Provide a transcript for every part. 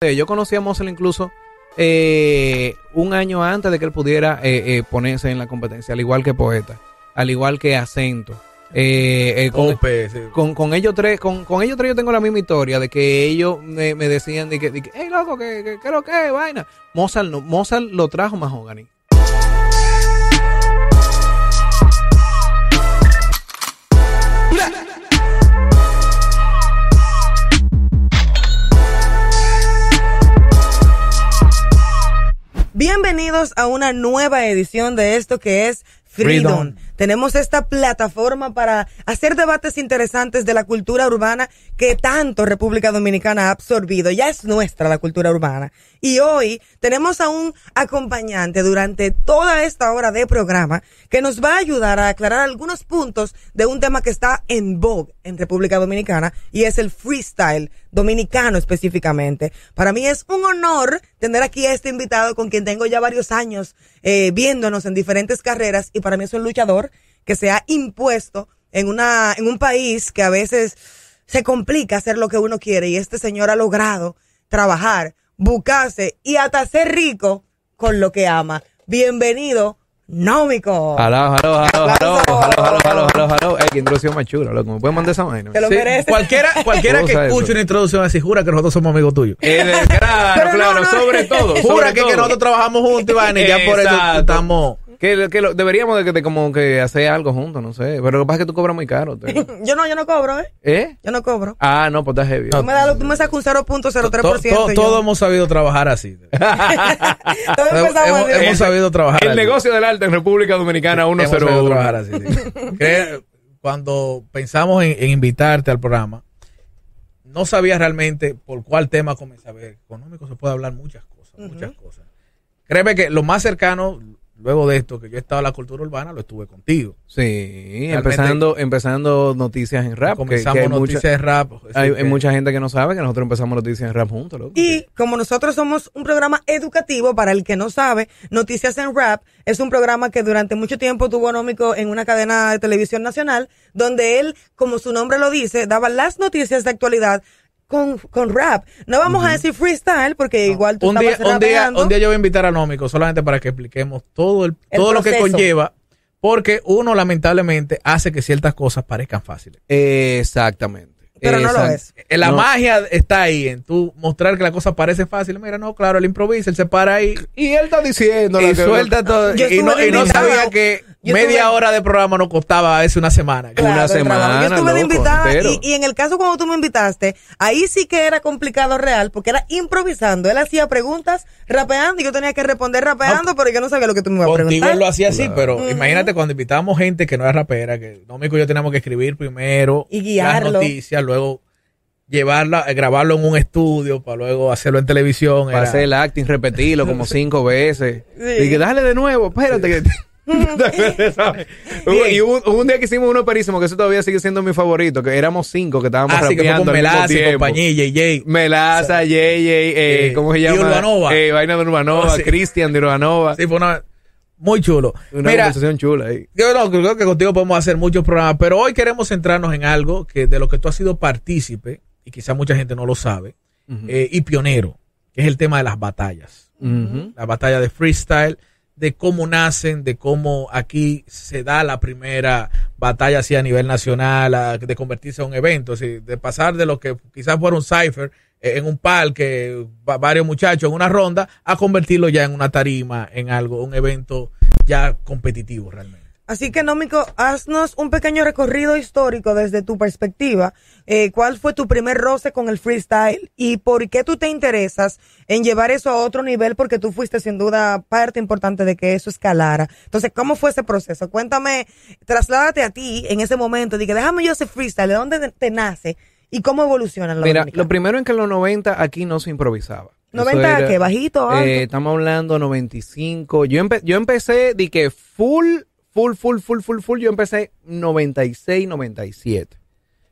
Yo conocí a Mozart incluso eh, un año antes de que él pudiera eh, eh, ponerse en la competencia, al igual que Poeta, al igual que Acento. Eh, eh, con, Ope, sí. con, con ellos tres, con, con ellos tres yo tengo la misma historia de que ellos me, me decían de que, de que, hey loco, que, que, que lo que, vaina. Mozart no, Mozart lo trajo Mahogany. Bienvenidos a una nueva edición de esto que es Freedom. Tenemos esta plataforma para hacer debates interesantes de la cultura urbana que tanto República Dominicana ha absorbido. Ya es nuestra la cultura urbana. Y hoy tenemos a un acompañante durante toda esta hora de programa que nos va a ayudar a aclarar algunos puntos de un tema que está en vogue en República Dominicana y es el freestyle dominicano específicamente. Para mí es un honor tener aquí a este invitado con quien tengo ya varios años eh, viéndonos en diferentes carreras y para mí es un luchador que se ha impuesto en una en un país que a veces se complica hacer lo que uno quiere y este señor ha logrado trabajar, buscarse y hasta ser rico con lo que ama. Bienvenido, Nómico. Aló, aló, aló, aló, aló, aló, aló, aló, aló. Ey, qué introducción más chula, loco. ¿Me pueden mandar esa vaina? Te lo Sí, mereces. Cualquiera, cualquiera que eso. escuche una introducción así, jura que nosotros somos amigos tuyos. Eh, claro, Pero no, claro, no. sobre todo. Jura sobre que, todo. que nosotros trabajamos juntos, Iván, y ya por eso estamos. Que, que lo- deberíamos de, que- de como que hacer algo juntos, no sé. Pero lo que pasa es que tú cobras muy caro. Yo no, yo no cobro, ¿eh? ¿Eh? Yo no cobro. Ah, no, pues está heavy. Tú me, das- tú me sacas un 0.03%. To- to- todos hemos sabido trabajar así. Todos empezamos hemos, así. hemos sabido trabajar El así. negocio del arte en República Dominicana Hemos sabido trabajar 101. así. sí. Cuando pensamos en, en invitarte al programa, no sabía realmente por cuál tema comenzar. A ver, económico se puede hablar muchas cosas, muchas cosas. Créeme que lo más cercano, luego de esto, que yo he estado en la cultura urbana, lo estuve contigo. Sí, empezando, empezando noticias en rap. Comenzamos que hay noticias mucha, de rap. hay, mucha gente que no sabe que nosotros empezamos noticias en rap juntos, loco. Y como nosotros somos un programa educativo, para el que no sabe, Noticias en Rap es un programa que durante mucho tiempo tuvo Nómico en una cadena de televisión nacional, donde él, como su nombre lo dice, daba las noticias de actualidad con, con rap. No vamos a decir freestyle, porque igual tú un día, un, día, un día yo voy a invitar a Nómico solamente para que expliquemos todo, el, El todo lo que conlleva, porque uno lamentablemente hace que ciertas cosas parezcan fáciles. Exactamente. Pero no lo es. Eh, La No. magia está ahí, en tú mostrar que la cosa parece fácil. Mira, no, claro, él improvisa, él se para ahí Y él está diciendo y suelta todo. Yo Y no, y sabía que media hora de programa nos costaba a veces una semana. Claro, una semana, Yo estuve de loco, invitada y, y en el caso cuando tú me invitaste, ahí sí que era complicado real porque era improvisando. Él hacía preguntas rapeando y yo tenía que responder rapeando, pero yo no sabía lo que tú me ibas a Contigo preguntar. él lo hacía así, Claro. pero imagínate cuando invitábamos gente que no era rapera, que Nómico y yo teníamos que escribir primero Y guiarlo. las noticias, luego llevarla, eh, grabarlo en un estudio para luego hacerlo en televisión. Para era- hacer el acting, repetirlo como cinco veces. Sí. Y que dale de nuevo, espérate. que- ¿Sabes? Hubo- y hubo, hubo un día que hicimos uno perísimo, que eso todavía sigue siendo mi favorito, que éramos cinco que estábamos que fue rapeando con mismo Melaza y compañía, JJ. Melaza, JJ, eh, Eh, ¿cómo se y llama? Urbanova. Eh, Vaina de Urbanova, Oh, sí. Cristian de Urbanova. Sí, fue una, muy chulo. Una Mira, conversación chula ahí. yo no, creo que contigo podemos hacer muchos programas, pero hoy queremos centrarnos en algo que de lo que tú has sido partícipe, y quizá mucha gente no lo sabe, eh, y pionero, que es el tema de las batallas. Ujú. La batalla de freestyle, de cómo nacen, de cómo aquí se da la primera batalla así a nivel nacional, de convertirse en un evento, de pasar de lo que quizás fuera un cipher eh, en un parque, va- varios muchachos en una ronda, a convertirlo ya en una tarima, en algo, un evento ya competitivo realmente. Así que, Nómico, haznos un pequeño recorrido histórico desde tu perspectiva. Eh, ¿Cuál fue tu primer roce con el freestyle y por qué tú te interesas en llevar eso a otro nivel? Porque tú fuiste sin duda parte importante de que eso escalara. Entonces, ¿cómo fue ese proceso? Cuéntame, trasládate a ti en ese momento. Dije, déjame yo hacer freestyle. ¿De dónde te nace y cómo evoluciona en la Mira, lo primero es que en los 90 aquí no se improvisaba. Eso 90 era- qué, bajito, alto. Eh, estamos hablando 95. Yo, empe- yo empecé de que full, full, full, full, full, full. Yo empecé 96, 97.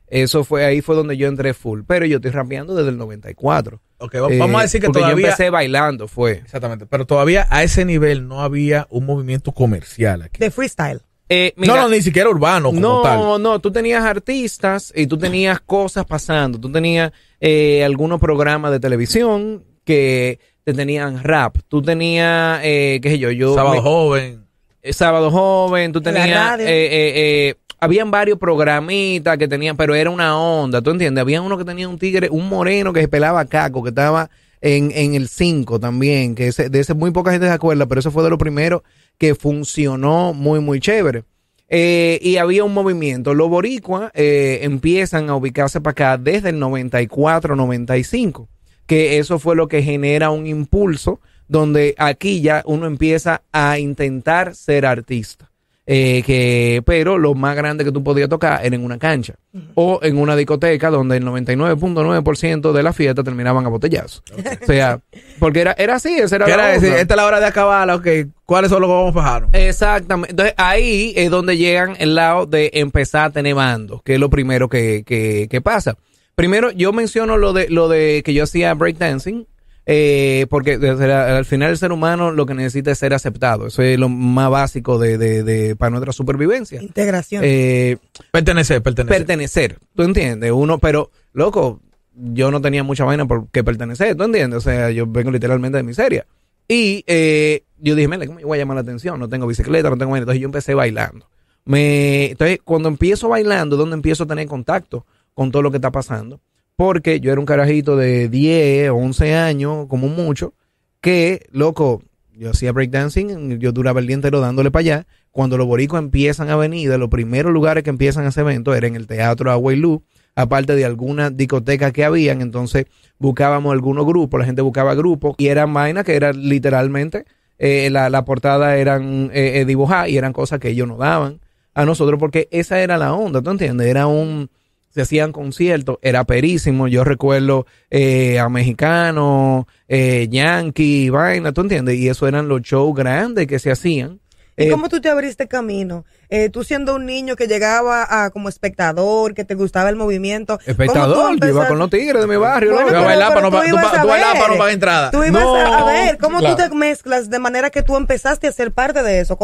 Eso fue, ahí fue donde yo entré full. Pero yo estoy rapeando desde el 94. Ok, va- vamos a Eh, decir que porque todavía... yo empecé bailando, fue. Exactamente, pero todavía a ese nivel no había un movimiento comercial aquí. de freestyle. Eh, mira, no, no, ni siquiera urbano como no, tal. no, tú tenías artistas y tú tenías cosas pasando. Tú tenías eh, algunos programas de televisión que te tenían rap, tú tenías, eh, qué sé yo, yo... Sábado me- joven. Eh, Sábado Joven, tú tenías, eh, eh, eh, habían varios programitas que tenían, pero era una onda, ¿tú entiendes? Había uno que tenía un tigre, un moreno que se pelaba caco, que estaba en, en el 5 también, que ese, de ese muy poca gente se acuerda, pero eso fue de lo primero que funcionó muy, muy chévere. Eh, y había un movimiento. Los boricuas eh, empiezan a ubicarse para acá desde el 94-95, que eso fue lo que genera un impulso donde aquí ya uno empieza a intentar ser artista. Eh, que, pero lo más grande que tú podías tocar era en una cancha o en una discoteca donde el 99.9% de la fiesta terminaban a botellazos. O sea, porque era, era así, esa era ¿Qué la era decir? Esta es la hora de acabar, ok. ¿Cuáles son los que vamos a bajar? Exactamente. Entonces ahí es donde llegan el lado de empezar a tener bandos, que es lo primero que, que, que pasa. Primero, yo menciono lo de lo de que yo hacía breakdancing, eh, porque desde la- al final el ser humano lo que necesita es ser aceptado. Eso es lo más básico de, de, de- para nuestra supervivencia. Integración. Eh, Pertenecer, pertenecer. pertenecer, ¿tú entiendes? Uno, pero, loco, yo no tenía mucha vaina por que pertenecer, ¿tú entiendes? O sea, yo vengo literalmente de miseria. Y eh, yo dije, mira, ¿cómo yo voy a llamar la atención? No tengo bicicleta, no tengo vaina. Entonces yo empecé bailando. Me, entonces, cuando empiezo bailando, donde empiezo a tener contacto con todo lo que está pasando? Porque yo era un carajito de 10 o 11 años, como mucho, que, loco, yo hacía breakdancing, yo duraba el día entero dándole para allá. Cuando los boricos empiezan a venir, de los primeros lugares que empiezan ese evento era en el Teatro Aguaylú, aparte de algunas discotecas que habían, entonces buscábamos algunos grupos, la gente buscaba grupos y eran vainas que eran literalmente, eh, la, la portada eran eh, eh, dibujadas y eran cosas que ellos nos daban a nosotros porque esa era la onda, ¿tú entiendes? Era un, se hacían conciertos, era perísimo, yo recuerdo eh, a mexicanos, eh, yankee, vaina, ¿tú entiendes? Y eso eran los shows grandes que se hacían. ¿Y Eh, cómo tú te abriste camino? Eh, tú siendo un niño que llegaba a, como espectador, que te gustaba el movimiento. ¿cómo tú espectador, yo iba con los tigres de mi barrio. Bueno, no tú pa- tú ibas pa- a tú bailar ver. para no pagar entrada. Tú ibas No, a ver, ¿cómo claro. tú te mezclas de manera que tú empezaste a ser parte de eso?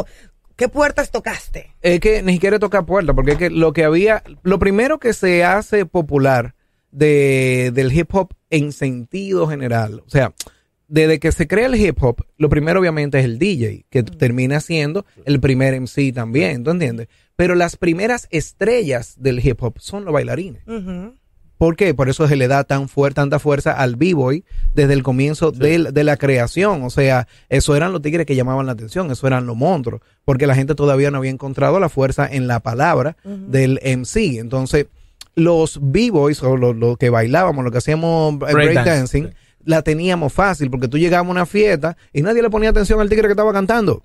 ¿Qué puertas tocaste? es que ni siquiera toca puerta, porque es que lo que había, lo primero que se hace popular de, del hip hop en sentido general, o sea, desde que se crea el hip hop, lo primero obviamente es el DJ, que termina siendo el primer MC también, ¿tú entiendes? Pero las primeras estrellas del hip hop son los bailarines. ¿Por qué? Por eso se le da tan fuerte, tanta fuerza al b-boy desde el comienzo de la creación. O sea, eso eran los tigres que llamaban la atención, eso eran los monstruos, porque la gente todavía no había encontrado la fuerza en la palabra del MC. Entonces, los b-boys o los lo que bailábamos, lo que hacíamos Breakdance, breakdancing, sí. la teníamos fácil, porque tú llegabas a una fiesta y nadie le ponía atención al tigre que estaba cantando.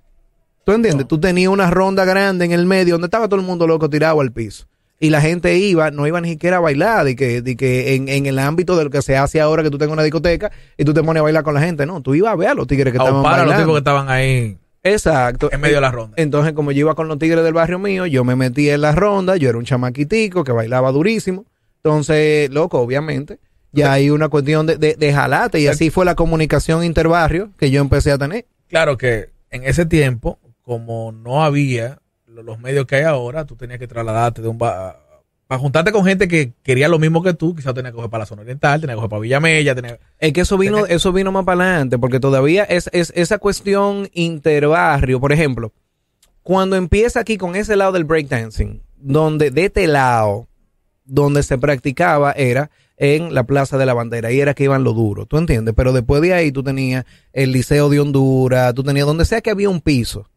¿Tú entiendes? Tú tenías una ronda grande en el medio donde estaba todo el mundo loco tirado al piso. Y la gente iba, no iba ni siquiera a bailar, de que, de que en, en el ámbito de lo que se hace ahora que tú tengas una discoteca y tú te pones a bailar con la gente. No, tú ibas a ver a los tigres que A estaban para los bailando. tipos que estaban ahí Exacto. en medio de la ronda. Entonces, como yo iba con los tigres del barrio mío, yo me metí en la ronda, yo era un chamaquitico que bailaba durísimo. Entonces, loco, obviamente, ya hay una cuestión de, de, de jalate y así fue la comunicación interbarrio que yo empecé a tener. Claro que en ese tiempo, como no había los medios que hay ahora, tú tenías que trasladarte de un ba- para juntarte con gente que quería lo mismo que tú, quizás tenías que coger para la zona oriental, tenías que coger para Villamella, tenías... Es que eso vino, eso vino más para adelante, porque todavía es, es esa cuestión interbarrio, por ejemplo, cuando empieza aquí con ese lado del breakdancing, donde de este lado, donde se practicaba era en la Plaza de la Bandera, ahí era que iban lo duro, ¿tú entiendes? Pero después de ahí tú tenías el Liceo de Honduras, tú tenías donde sea que había un piso,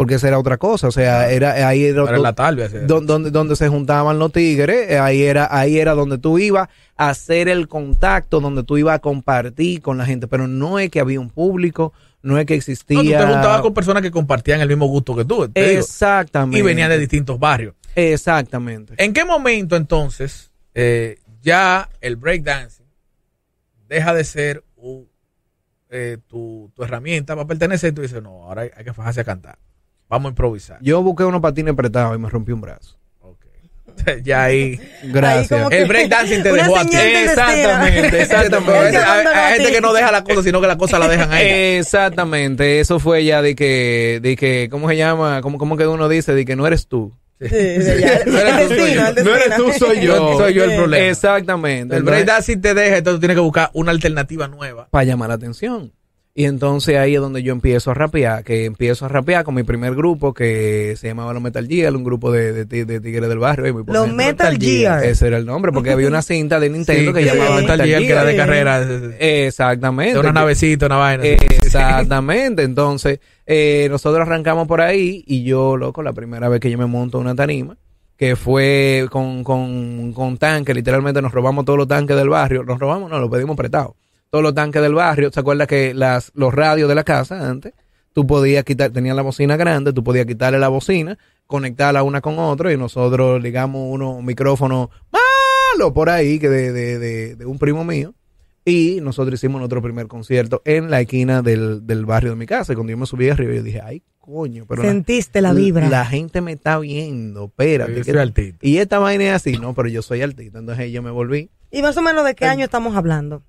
porque esa era otra cosa, o sea, era ahí era, Para la tarde. así. don- donde, donde se juntaban los tigres, eh, ahí era, ahí era donde tú ibas a hacer el contacto, donde tú ibas a compartir con la gente, pero no es que había un público, no es que existía. No, tú te juntabas con personas que compartían el mismo gusto que tú. digo, Exactamente. y venían de distintos barrios. Exactamente. ¿En qué momento entonces eh, ya el breakdancing deja de ser eh, tu, tu herramienta para pertenecer? Y tú dices, no, ahora hay, hay que fajarse a cantar. Vamos a improvisar. Yo busqué unos patines prestados y me rompí un brazo. Ok. ya ahí. Gracias. que- El breakdancing te dejó a ti. Exactamente, exactamente. Hay, gente que no deja la cosa, sino que la cosa la dejan ahí. Exactamente, eso fue ya de que, de que, ¿cómo se llama? ¿Cómo, cómo que uno dice? De que no eres tú, Sí. No eres El tú, destino, el No eres destino. tú, soy yo. Soy yo el problema. Exactamente. El breakdancing te deja, entonces tú tienes que buscar una alternativa nueva. para llamar la atención. Y entonces ahí es donde yo empiezo a rapear, que empiezo a rapear con mi primer grupo que se llamaba Los Metal Gear, un grupo de, de, ti- de tigres del barrio. y muy Los ponen- Metal Gear. Ese era el nombre, porque había una cinta de Nintendo Sí, que que llamaba Metal Metal Gear, que era de carrera. De, de Exactamente. una navecita, una vaina. Exactamente. Entonces, eh, nosotros arrancamos por ahí y yo, loco, la primera vez que yo me monto una tarima, que fue con, con, con tanques, literalmente nos robamos todos los tanques del barrio. Nos robamos, no, los pedimos prestados. Todos los tanques del barrio. ¿Se acuerda que las, los radios de la casa antes, tú podías quitar, tenían la bocina grande, tú podías quitarle la bocina, conectarla una con otra y nosotros ligamos unos micrófonos malos por ahí que de, de, de, de un primo mío. Y nosotros hicimos nuestro primer concierto en la esquina del, del barrio de mi casa. Y cuando yo me subí arriba, yo dije, ay, coño, pero la, Sentiste la vibra. la gente me está viendo, espérate. Yo ¿qué- soy artista. Y esta vaina es así, no, pero yo soy artista. Entonces yo me volví. ¿Y más o menos de qué año estamos hablando?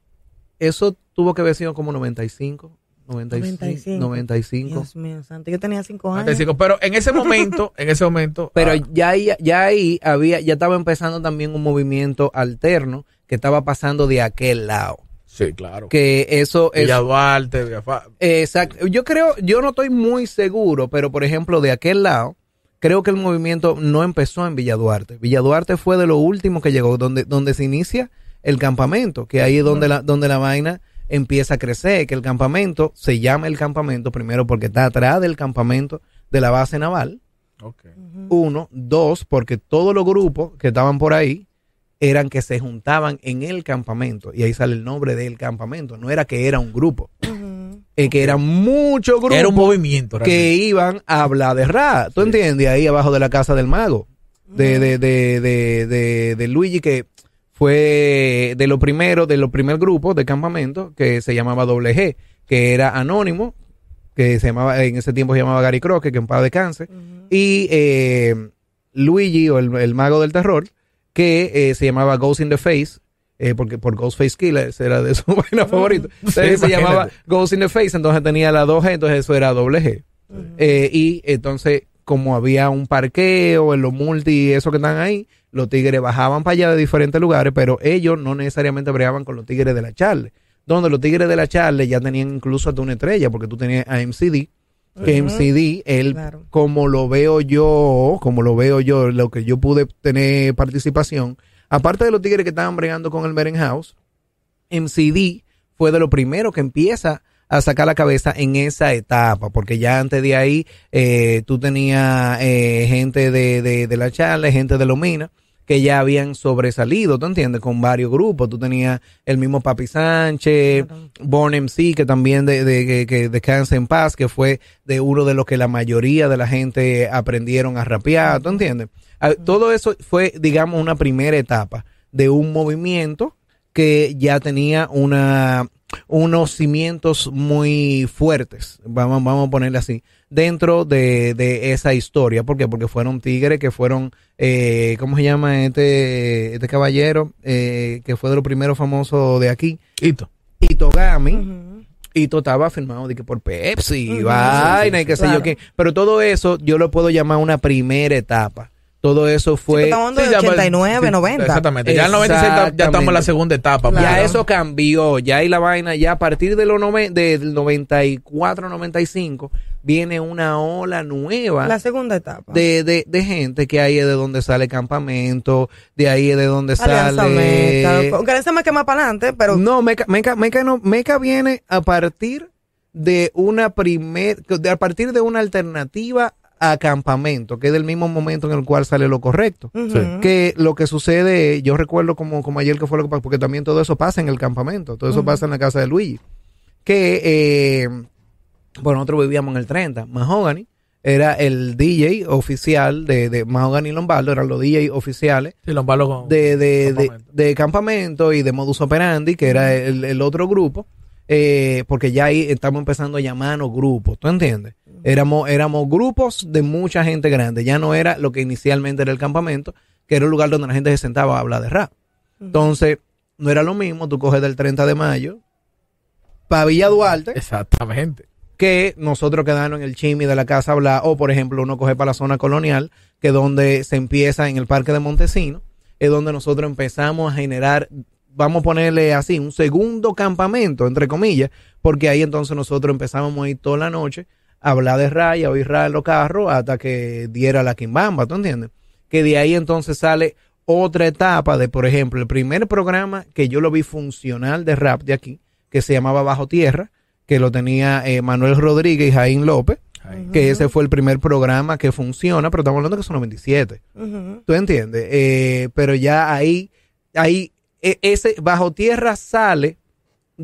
Eso tuvo que haber sido como 95, 95, 95. 95. Dios mío, santo. Yo tenía cinco años. 95. Pero en ese momento, en ese momento. Pero ah, ya ahí, ya ahí había, ya estaba empezando también un movimiento alterno que estaba pasando de aquel lado. sí, claro. Que eso es Villa Duarte, Villa Fa- Exacto. Yo creo, yo no estoy muy seguro, pero por ejemplo, de aquel lado, creo que el movimiento no empezó en Villa Duarte. Villa Duarte fue de lo último que llegó, donde, donde se inicia el campamento, que ahí es donde la, donde la vaina empieza a crecer, que el campamento se llama el campamento primero porque está atrás del campamento de la base naval. Ok. Uno, dos, porque todos los grupos que estaban por ahí eran que se juntaban en el campamento y ahí sale el nombre del campamento. No era que era un grupo, Ujú. es que eran muchos grupos Era un movimiento. que iban a hablar de Ra. ¿Tú entiendes? Ahí abajo de la casa del mago. De, de, de, de, de, de Luigi, que fue de lo primero, de los primer grupos de campamento, que se llamaba Doble G, que era anónimo, que se llamaba, en ese tiempo se llamaba Gary Croque, que en paz descanse. Y eh, Luigi, o el, el mago del terror, que eh, se llamaba Ghost in the Face, eh, porque por Ghostface Killer, era de su vaina favorito. Entonces se llamaba Ghost in the Face, entonces tenía la 2G, entonces eso era doble G. Eh, y entonces, como había un parqueo en los multi, eso que están ahí, los tigres bajaban para allá de diferentes lugares, pero ellos no necesariamente bregaban con los tigres de la Charle. Donde los tigres de la Charle ya tenían incluso hasta una estrella, porque tú tenías a MCD, que. MCD, él, Claro. como lo veo yo, como lo veo yo, lo que yo pude tener participación, aparte de los tigres que estaban bregando con el Meren House, MCD fue de lo primero que empieza a sacar la cabeza en esa etapa, porque ya antes de ahí eh, tú tenías eh, gente de, de, de la charla, gente de Lomina, que ya habían sobresalido, ¿tú entiendes? Con varios grupos. Tú tenías el mismo Papi Sánchez, Claro. Born MC, que también de, de, que, que descansa en paz, que fue de uno de los que la mayoría de la gente aprendieron a rapear, ¿tú entiendes? Ah, Todo eso fue, digamos, una primera etapa de un movimiento que ya tenía una unos cimientos muy fuertes, vamos, vamos a ponerle así, dentro de, de esa historia. ¿Por qué? Porque fueron tigres que fueron, eh, ¿cómo se llama este, este caballero? Eh, que fue de los primeros famosos de aquí, Hito. Itogami. Ujú. Ito estaba firmado de que por Pepsi, Ujú, vaina sí, sí, y qué sé claro. yo qué. Pero todo eso yo lo puedo llamar una primera etapa. Todo eso fue... Estamos hablando de Sí, ya, pues, 89, sí, 90. Exactamente. Ya en el 96 ya- estamos en la segunda etapa. Claro. Ya eso cambió, ya ahí la vaina, ya a partir de los noven- del 94, 95, viene una ola nueva La segunda etapa. de, de, de gente que ahí es de donde sale campamento, de ahí es de donde Alianza sale... Meca. Aunque Alianza Meca más para adelante, pero No, Meca, Meca, Meca, no, Meca viene a partir de una primer, de- a partir de una alternativa a campamento, que es del mismo momento en el cual sale lo correcto. Que lo que sucede, yo recuerdo como, como ayer que fue lo que pasó, porque también todo eso pasa en el campamento, todo eso pasa en la casa de Luigi. Que, eh, bueno, nosotros vivíamos en el 30, Mahogany era el DJ oficial de, de Mahogany y Lombardo, eran los DJ oficiales Sí, Lombardo con- de, de, de, Campamento. de campamento y de modus operandi, que era el, el otro grupo, eh, porque ya ahí estamos empezando a llamarnos grupos, ¿tú entiendes? Éramos, éramos grupos de mucha gente grande, ya no era lo que inicialmente era el campamento, que era el lugar donde la gente se sentaba a hablar de rap. Entonces, no era lo mismo, tú coges del 30 de mayo para Villa Duarte, Exactamente. que nosotros quedamos en el chimi de la Casa Bla, o por ejemplo uno coge para la zona colonial, que es donde se empieza en el Parque de Montesino, es donde nosotros empezamos a generar, vamos a ponerle así, un segundo campamento, entre comillas, porque ahí entonces nosotros empezamos a ir toda la noche hablar de raya, oír raya en los carros, hasta que diera la quimbamba, ¿tú entiendes? Que de ahí entonces sale otra etapa de, por ejemplo, el primer programa que yo lo vi funcional de rap de aquí, que se llamaba Bajo Tierra, que lo tenía eh, Manuel Rodríguez y Jaín López, que ese fue el primer programa que funciona, pero estamos hablando que son 97. Ujú. ¿Tú entiendes? Eh, pero ya ahí, ahí, e- ese Bajo Tierra sale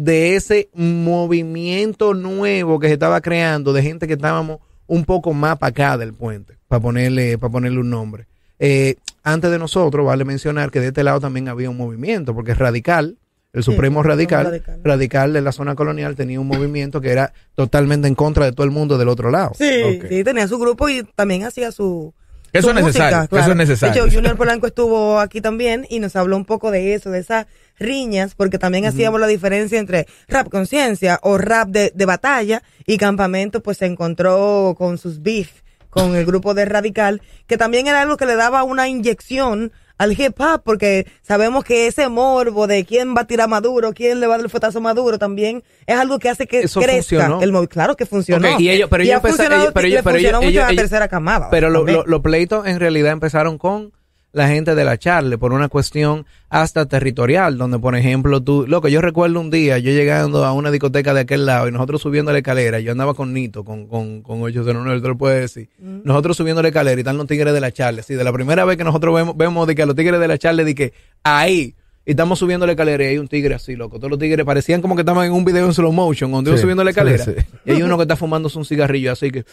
de ese movimiento nuevo que se estaba creando de gente que estábamos un poco más para acá del puente, para ponerle, para ponerle un nombre. Eh, antes de nosotros, vale mencionar que de este lado también había un movimiento, porque Radical, el Supremo Radical, Radical. Radical de la zona colonial tenía un movimiento que era totalmente en contra de todo el mundo del otro lado. Sí, tenía su grupo y también hacía su. Eso es necesario, música, eso es necesario. De hecho, Junior Polanco estuvo aquí también y nos habló un poco de eso, de esas riñas, porque también hacíamos la diferencia entre rap conciencia o rap de, de batalla y Campamento pues se encontró con sus beef con el grupo de Radical, que también era algo que le daba una inyección al hip hop, porque sabemos que ese morbo de quién va a tirar Maduro, quién le va a dar el fotazo a Maduro, también es algo que hace que Eso crezca funcionó. el movi- Claro que funcionó. Y ellos- pero ellos empezaron- ellos- pero ellos- pero ellos- mucho a la ellos- tercera camada. Pero lo- también. lo- los pleitos en realidad empezaron con la gente de la Charle por una cuestión hasta territorial, donde por ejemplo tú, loco, yo recuerdo un día yo llegando a una discoteca de aquel lado y nosotros subiendo la escalera, yo andaba con Nito, con, con, con 809, te lo puedo decir, nosotros subiendo la escalera y están los tigres de la Charle, sí, de la primera vez que nosotros vemos, vemos de que a los tigres de la Charle, de que ahí, y estamos subiendo la escalera y hay un tigre así, loco, todos los tigres parecían como que estaban en un video en slow motion, donde iban Sí, subiendo la sí, escalera, sí. y hay uno que está fumándose un cigarrillo así que...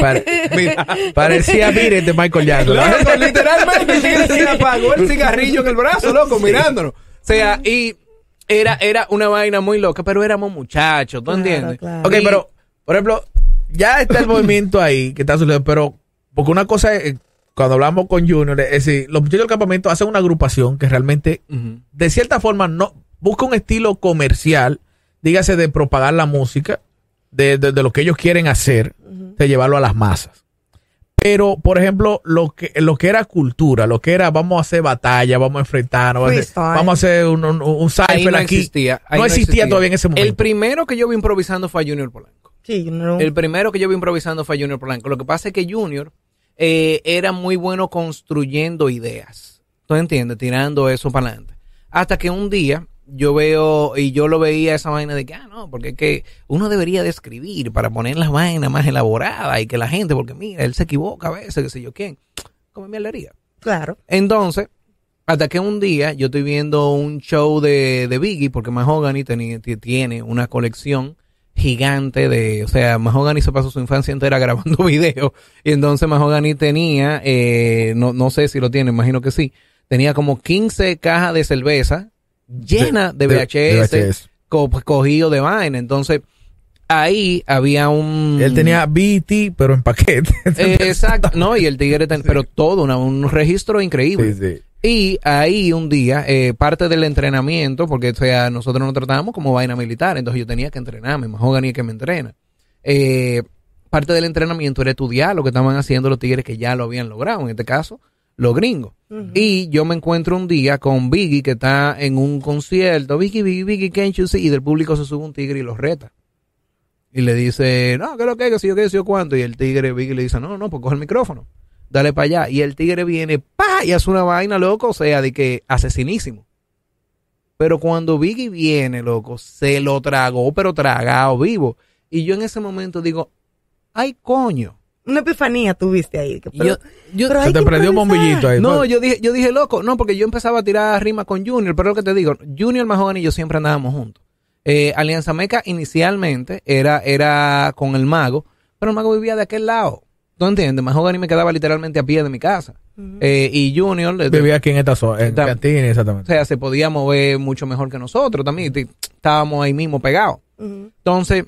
Pare- Mira, parecía, mire, de Michael Jackson. Loco, literalmente se apagó el cigarrillo en el brazo, loco, mirándonos. O sea, y era, era una vaina muy loca, pero éramos muchachos, ¿tú Claro, entiendes? claro. Ok, pero, por ejemplo, ya está el movimiento ahí que está sucediendo, pero, porque una cosa es, eh, cuando hablamos con Junior, es decir, los muchachos del campamento hacen una agrupación que realmente, de cierta forma, no busca un estilo comercial, dígase de propagar la música, de, de- de lo que ellos quieren hacer, de llevarlo a las masas. Pero, por ejemplo, lo que, lo que era cultura, lo que era vamos a hacer batalla, vamos a enfrentarnos, vamos a hacer- Freestyle. vamos a hacer un, un, un cypher no aquí. existía. ahí no existía todavía en ese momento. El primero que yo vi improvisando fue a Junior Polanco. Sí, no- El primero que yo vi improvisando fue a Junior Polanco. Lo que pasa es que Junior eh, era muy bueno construyendo ideas. ¿Tú entiendes? Tirando eso para adelante. Hasta que un día yo veo, y yo lo veía esa vaina de que, ah, no, porque es que uno debería de escribir para poner las vainas más elaboradas y que la gente, porque mira, él se equivoca a veces, que sé yo quién. Como mierdería. claro. Entonces, hasta que un día yo estoy viendo un show de, de Biggie, porque Mahogany ti- tiene una colección gigante de, o sea, Mahogany se pasó su infancia entera grabando videos, y entonces Mahogany tenía, eh, no, no sé si lo tiene, imagino que sí, tenía como 15 cajas de cerveza llenas de, de- VHS, de VHS. co- cogido de vaina, entonces ahí había un... Él tenía BT, pero en paquete. Eh, exacto, no, y el tigre, ten- pero todo, una- un registro increíble. Sí, sí. Y ahí un día, eh, parte del entrenamiento, porque o sea, nosotros nos tratábamos como vaina militar, entonces yo tenía que entrenarme, más ni que me entrena. Eh, parte del entrenamiento era estudiar lo que estaban haciendo los tigres que ya lo habían logrado, en este caso, los gringos. Y yo me encuentro un día con Biggie que está en un concierto, Biggie, Biggie, Biggie, can't you see? Y del público se sube un tigre y los reta. Y le dice, no, ¿qué es lo que es? ¿Qué sé yo qué sé yo cuánto? Y el tigre, Biggie, le dice, no, no, pues coge el micrófono dale para allá. Y el tigre viene, pa, y hace una vaina, loco, o sea, de que asesinísimo. Pero cuando Biggie viene, loco, se lo tragó, pero tragado vivo. Y yo en ese momento digo, ay, coño. Una epifanía tuviste ahí. pero- yo, yo- pero Se te prendió un bombillito ahí. no, pues. yo dije, yo dije, loco, no, porque yo empezaba a tirar rima con Junior, pero lo que te digo, Junior Mahogany y yo siempre andábamos juntos. Eh, Alianza Meca inicialmente era, era con el mago, pero el mago vivía de aquel lado. ¿Tú entiendes? Mahogany me quedaba literalmente a pie de mi casa. Eh, y Junior, Vivía aquí en esta zona, en Cantina, o exactamente. sea, se podía mover mucho mejor que nosotros también. Estábamos ahí mismo pegados. Entonces,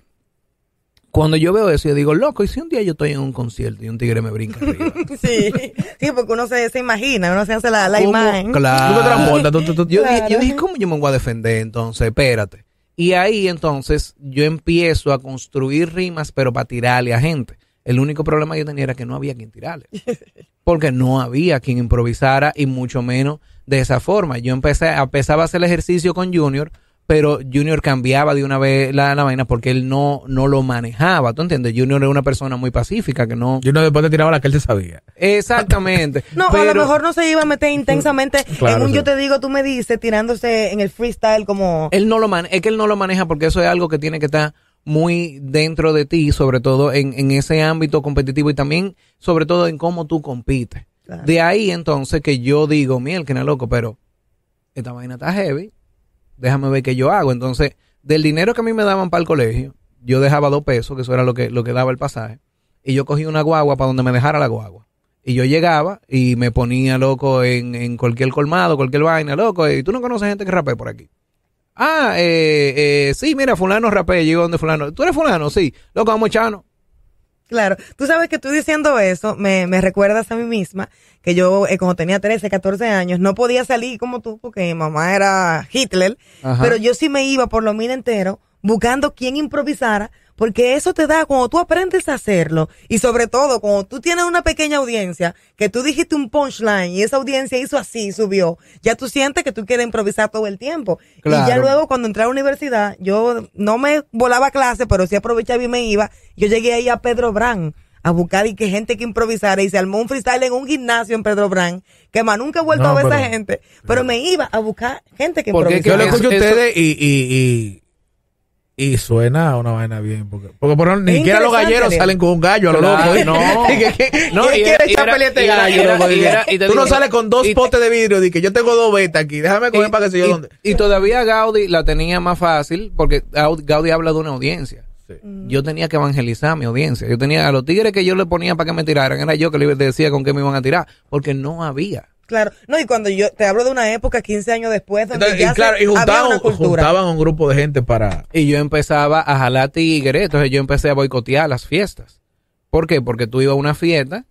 cuando yo veo eso, yo digo, loco, ¿y si un día yo estoy en un concierto y un tigre me brinca arriba? Sí, sí, porque uno se, se imagina, uno se hace la, la imagen. Tú te Claro. transportas, tú- tú- tú- Yo, dije, yo dije, ¿cómo yo me voy a defender entonces? Espérate. Y ahí entonces yo empiezo a construir rimas, pero para tirarle a gente. El único problema que yo tenía era que no había quien tirarle. Porque no había quien improvisara y mucho menos de esa forma. Yo empecé, empezaba a hacer el ejercicio con Junior, pero Junior cambiaba de una vez la, la vaina porque él no, no lo manejaba. ¿Tú entiendes? Junior era una persona muy pacífica que no. Yo no después te tiraba la que él se sabía. Exactamente. No, a lo mejor no se iba a meter intensamente Claro, en un sí. yo te digo, tú me dices, tirándose en el freestyle como... él no lo mane- es que él no lo maneja porque eso es algo que tiene que estar muy dentro de ti, sobre todo en, en ese ámbito competitivo y también sobre todo en cómo tú compites. Claro. De ahí entonces que yo digo, miel, que no loco, pero esta vaina está heavy, déjame ver qué yo hago. Entonces, del dinero que a mí me daban para el colegio, yo dejaba dos pesos, que eso era lo que, lo que daba el pasaje, y yo cogí una guagua para donde me dejara la guagua. Y yo llegaba y me ponía loco en, en cualquier colmado, cualquier vaina, loco, y tú no conoces gente que rapee por aquí. Ah, eh, eh, sí, mira, fulano rapé, llegó donde fulano. ¿Tú eres fulano? Sí. Loco, vamos echano. Claro, tú sabes que tú diciendo eso me, me recuerdas a mí misma que yo eh, cuando tenía 13, 14 años no podía salir como tú porque mi mamá era Hitler, Ajá. pero yo sí me iba por lo mil entero buscando quién improvisara porque eso te da cuando tú aprendes a hacerlo y sobre todo cuando tú tienes una pequeña audiencia que tú dijiste un punchline y esa audiencia hizo así, subió, ya tú sientes que tú quieres improvisar todo el tiempo. Y ya Claro. luego cuando entré a la universidad, yo no me volaba clase, pero sí aprovechaba y me iba. Yo llegué ahí a Pedro Brand a buscar y que gente que improvisara y se armó un freestyle en un gimnasio en Pedro Brand, que más nunca he vuelto No, a ver pero- esa gente, pero me iba a buscar gente que Porque improvisara. Yo lo escucho a ustedes y, y, y, y suena una vaina bien. Porque, porque por ejemplo, ni siquiera los galleros salen con un gallo a lo Claro, loco. no. ¿Qué- qué- No, ¿Quién y quiere echar pelea era- gallo, era- loco? y era- y te Tú no sales con dos y- potes de vidrio que yo tengo dos betas aquí. Déjame coger para que sé yo y, dónde. y todavía Gaudí la tenía más fácil porque Gaud- Gaudí habla de una audiencia. Sí. Yo tenía que evangelizar a mi audiencia. Yo tenía a los tigres que yo le ponía para que me tiraran, era yo que les decía con qué me iban a tirar, porque no había. Claro, no, y cuando yo te hablo de una época, 15 años después, donde Entonces, ya y claro, se- y había juntaban, una cultura. juntaban un grupo de gente para. Y yo empezaba a jalar tigres, entonces yo empecé a boicotear las fiestas. ¿Por qué? Porque tú ibas a una fiesta.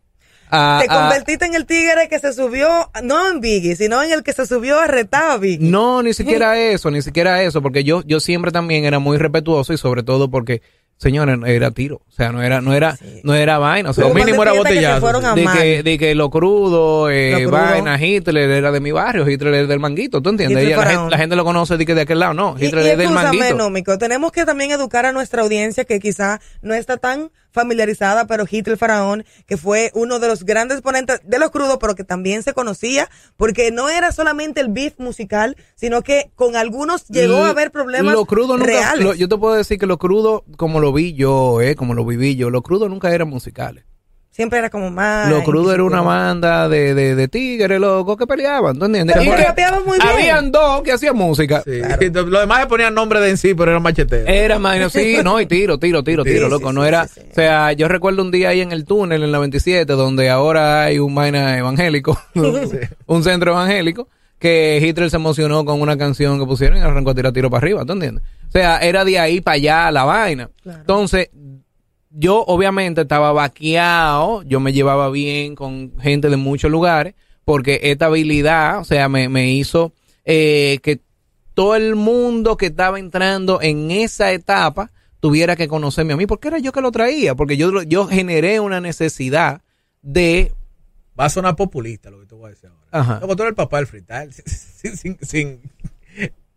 A, Te a- convertiste en el tigre que se subió, no en Biggie, sino en el que se subió a retar a Biggie. No, ni siquiera eso, ni siquiera eso, porque yo, yo siempre también era muy respetuoso y sobre todo porque, señores, era tiro, o sea, no era, no era, no era vaina, o sea, Lo mínimo era que botellazo, de que, de que lo crudo, eh, Lo crudo. vaina, Hitler era de mi barrio, Hitler es del manguito, ¿tú entiendes? Ella- la, gente, la gente lo conoce de que de aquel lado, no, Y, Hitler y es del manguito. Tenemos que también educar a nuestra audiencia que quizá no está tan familiarizada, pero Hitler Faraón, que fue uno de los grandes ponentes de los crudos, pero que también se conocía, porque no era solamente el beef musical, sino que con algunos llegó a haber problemas Lo crudo nunca, reales. lo- yo te puedo decir que lo crudo, como lo vi yo, eh, como lo viví yo, lo crudo nunca eran musicales. Siempre era como más... Lo crudo era una banda de, de, de tigres locos que peleaban, ¿tú entiendes? Pero Y porque que rapeaban muy bien. Habían dos que hacían música. Sí. Los demás se ponían nombre de en sí, pero eran macheteros. Era más, sí, no, y tiro, tiro, tiro, Sí, tiro, sí, loco. sí, no sí, era, sí. o sea, yo recuerdo un día ahí en el túnel, en el 97, donde ahora hay un vaina evangélico, un centro evangélico, que Hitler se emocionó con una canción que pusieron y arrancó a tirar tiro para arriba, ¿tú entiendes? O sea, era de ahí para allá la vaina. Claro. Entonces, yo obviamente estaba vaqueado, yo me llevaba bien con gente de muchos lugares, porque esta habilidad, o sea, me, me hizo eh, que todo el mundo que estaba entrando en esa etapa tuviera que conocerme a mí, porque era yo que lo traía, porque yo, yo generé una necesidad de... Va a sonar populista lo que te voy a decir ahora. Ajá. Tú eres el papá del freestyle. Sin, sin, sin-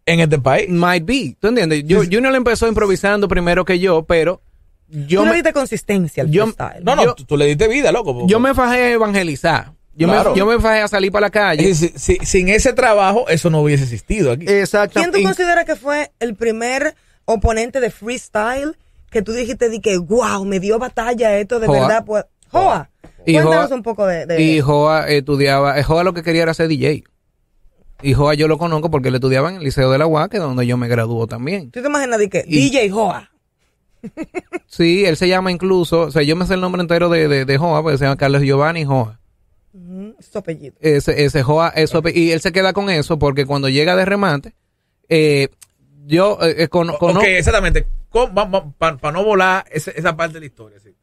en este país. Might be, ¿tú entiendes? Yo, Junior empezó improvisando primero que yo, pero yo Tú le me, diste consistencia al yo- freestyle. No, no, Yo- tú, tú le diste vida, loco. porque- yo me fajé a evangelizar. Yo, Claro. me, yo me fajé a salir para la calle. Es decir, si- sin ese trabajo, eso no hubiese existido aquí. Exacto. ¿Quién tú Y- consideras que fue el primer oponente de freestyle que tú dijiste de que, wow, me dio batalla esto de Joa. verdad? Pues, Joa. Y Cuéntanos Joa- un poco de... de- Y Joa estudiaba, eh, Joa lo que quería era ser DJ. Y Joa yo lo conozco porque él estudiaba en el Liceo de la UAC, que es donde yo me graduó también. ¿Tú te imaginas de que Y- DJ Joa? Sí, él se llama incluso, o sea, yo me sé el nombre entero de, de, de Joa, porque se llama Carlos Giovanni Joa. Tu apellido. Ese, ese Joa, eso, y él se queda con eso porque cuando llega de remate, eh, yo eh, eh, cono- ok, conozco... exactamente. Para no volar ese- esa parte de la historia. sí.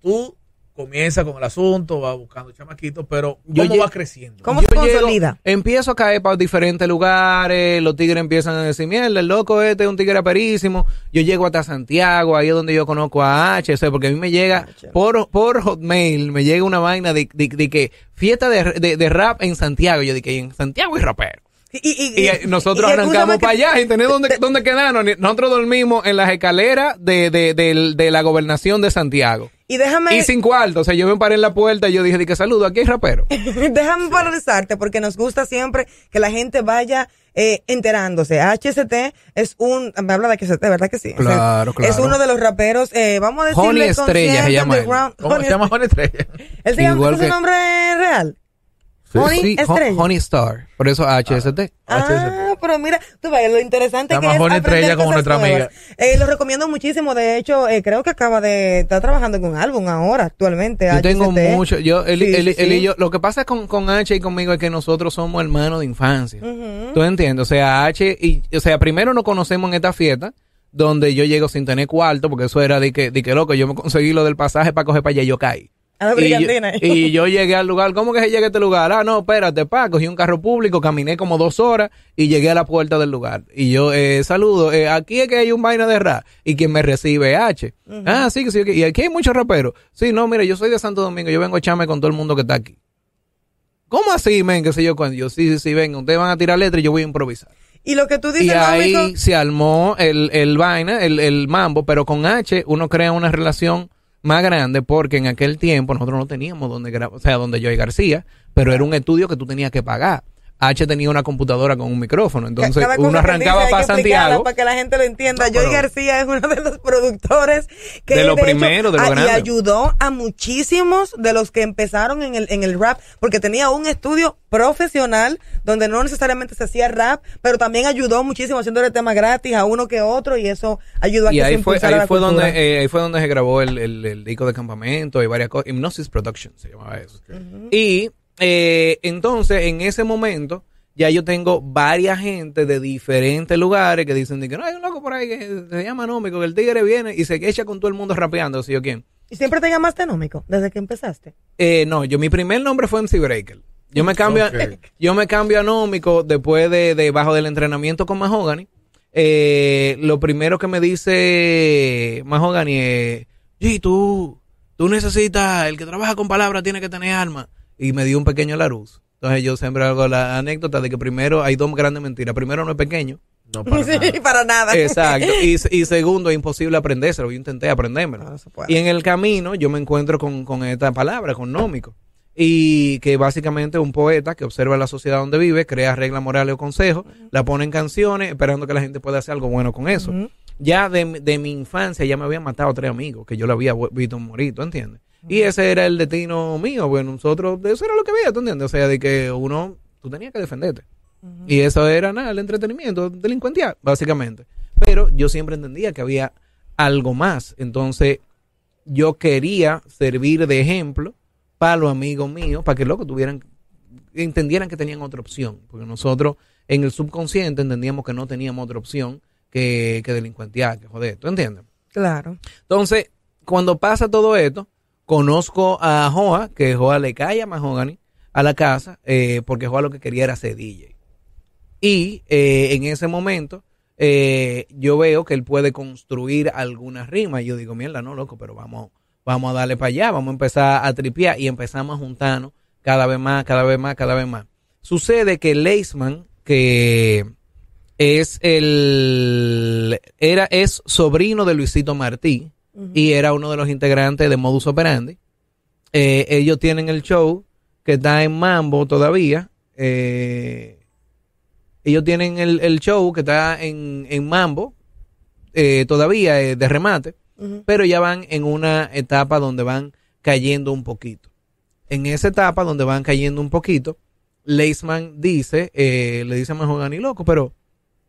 Tú comienza con el asunto, va buscando chamaquitos, pero Yo ¿cómo llego- va creciendo? ¿Cómo Yo se llego, consolida? empiezo a caer para diferentes lugares, los tigres empiezan a decir, mierda, el loco este es un tigre aperísimo. Yo llego hasta Santiago, ahí es donde yo conozco a H, o sea, porque a mí me llega por, por Hotmail, me llega una vaina de, de- de que fiesta de, de- de rap en Santiago. Yo dije, en Santiago hay rapero. Y, y- eh, nosotros y arrancamos para allá y tenemos dónde, dónde quedarnos. Nosotros dormimos en las escaleras de, de, del- de la gobernación de Santiago. Y déjame, Y sin cuarto, o sea, yo me paré en la puerta y yo dije, di que saludo, aquí hay rapero. déjame valorizarte porque nos gusta siempre que la gente vaya eh, enterándose. HST es un, me habla de HST, ¿verdad que sí? Claro, Es claro. uno de los raperos, eh, vamos a decirle Honey Estrella se llama él. ¿Cómo Honey se llama Juan Estrella? Él se llama ¿es su nombre real. Honey Sí, Hon- Estrella. Honey Star, por eso HST. Ah, pero mira, tú ves lo interesante que es Estrella como nuestra amiga. Eh, lo recomiendo muchísimo. De hecho, eh, creo que acaba de estar trabajando en un álbum ahora, actualmente. Yo tengo HST. mucho, yo, él, Sí, él- sí, él sí. y yo, lo que pasa con, con H y conmigo es que nosotros somos hermanos de infancia. Ujú. ¿Tú entiendes? O sea, H y, o sea, primero nos conocemos en esta fiesta, donde yo llego sin tener cuarto, porque eso era de que, de que loco, yo me conseguí lo del pasaje para coger para allá y yo caí. A la Y yo, brigantina. y yo llegué al lugar, ¿cómo que se llega a este lugar? Ah, no, espérate, pa, cogí un carro público, caminé como dos horas y llegué a la puerta del lugar. Y yo, eh, saludo, eh, aquí es que hay un vaina de rap y quien me recibe H. Ah, sí, que sí, y aquí hay muchos raperos. Sí, no, mire, yo soy de Santo Domingo, yo vengo a echarme con todo el mundo que está aquí. ¿Cómo así, men? Que sé yo cuando yo, sí, sí, sí, venga, ustedes van a tirar letras y yo voy a improvisar. Y lo que tú dices, Y ahí se armó el, el vaina, el, el mambo, pero con H uno crea una relación más grande porque en aquel tiempo nosotros no teníamos donde grabar, o sea, donde yo y García, pero era un estudio que tú tenías que pagar. H tenía una computadora con un micrófono, entonces uno arrancaba para Santiago. Para que la gente lo entienda. No, pero- García es uno de los productores que De lo primero, de lo a- y ayudó a muchísimos de los que empezaron en el, en el rap, porque tenía un estudio profesional donde no necesariamente se hacía rap, pero también ayudó muchísimo haciéndole temas gratis a uno que otro y eso ayudó a Y que se ahí fue, impulsara ahí la fue cultura. donde, eh, ahí fue donde se grabó el, el, el disco de campamento y varias cosas. Hypnosis Production se llamaba eso. Y eh, entonces, en ese momento, ya yo tengo varias gente de diferentes lugares que dicen de que no hay un loco por ahí que se llama Nómico, que el tigre viene y se echa con todo el mundo rapeando, ¿sí o quién? ¿Y siempre te llamaste Nómico desde que empezaste? Eh, no, yo mi primer nombre fue MC Breaker. Yo me cambio, yo me cambio a Nómico después de, de bajo del entrenamiento con Mahogany. Eh, lo primero que me dice Mahogany es, G, tú, tú necesitas, el que trabaja con palabras tiene que tener alma. Y me dio un pequeño Laruz. Entonces yo siempre hago la anécdota de que primero hay dos grandes mentiras. Primero no es pequeño. No, para sí, nada. para nada. Exacto. Y, y segundo, es imposible aprendérselo. Yo intenté aprendérmelo. No y en el camino yo me encuentro con, con esta palabra, con nómico. Y que básicamente es un poeta que observa la sociedad donde vive, crea reglas morales o consejos, la pone en canciones, esperando que la gente pueda hacer algo bueno con eso. Ya de, de mi infancia ya me habían matado tres amigos, que yo lo había visto morir, ¿tú entiendes? Y ese era el destino mío, bueno, nosotros, eso era lo que veía, ¿tú entiendes? O sea, de que uno, tú tenías que defenderte. Y eso era nada, el entretenimiento, delincuencial, básicamente. Pero yo siempre entendía que había algo más. Entonces, yo quería servir de ejemplo para los amigos míos, para que loco tuvieran, entendieran que tenían otra opción. Porque nosotros en el subconsciente entendíamos que no teníamos otra opción que, que delincuentear, que joder, ¿tú entiendes? Claro. Entonces, cuando pasa todo esto, conozco a Joa, que Joa le cae a Mahogany a la casa, eh, porque Joa lo que quería era ser DJ. Y eh, en ese momento, eh, yo veo que él puede construir algunas rimas. Y yo digo, mierda, no, loco, pero vamos, vamos a darle para allá, vamos a empezar a tripear y empezamos a juntarnos cada vez más, cada vez más, cada vez más. Sucede que Leisman, que es el era es sobrino de Luisito Martí y era uno de los integrantes de Modus Operandi. Eh, ellos tienen el show que está en Mambo todavía. Eh, ellos tienen el, el show que está en, en Mambo eh, todavía eh, de remate, pero ya van en una etapa donde van cayendo un poquito. En esa etapa donde van cayendo un poquito, Leisman dice, eh, le dice a Mahogany, loco, pero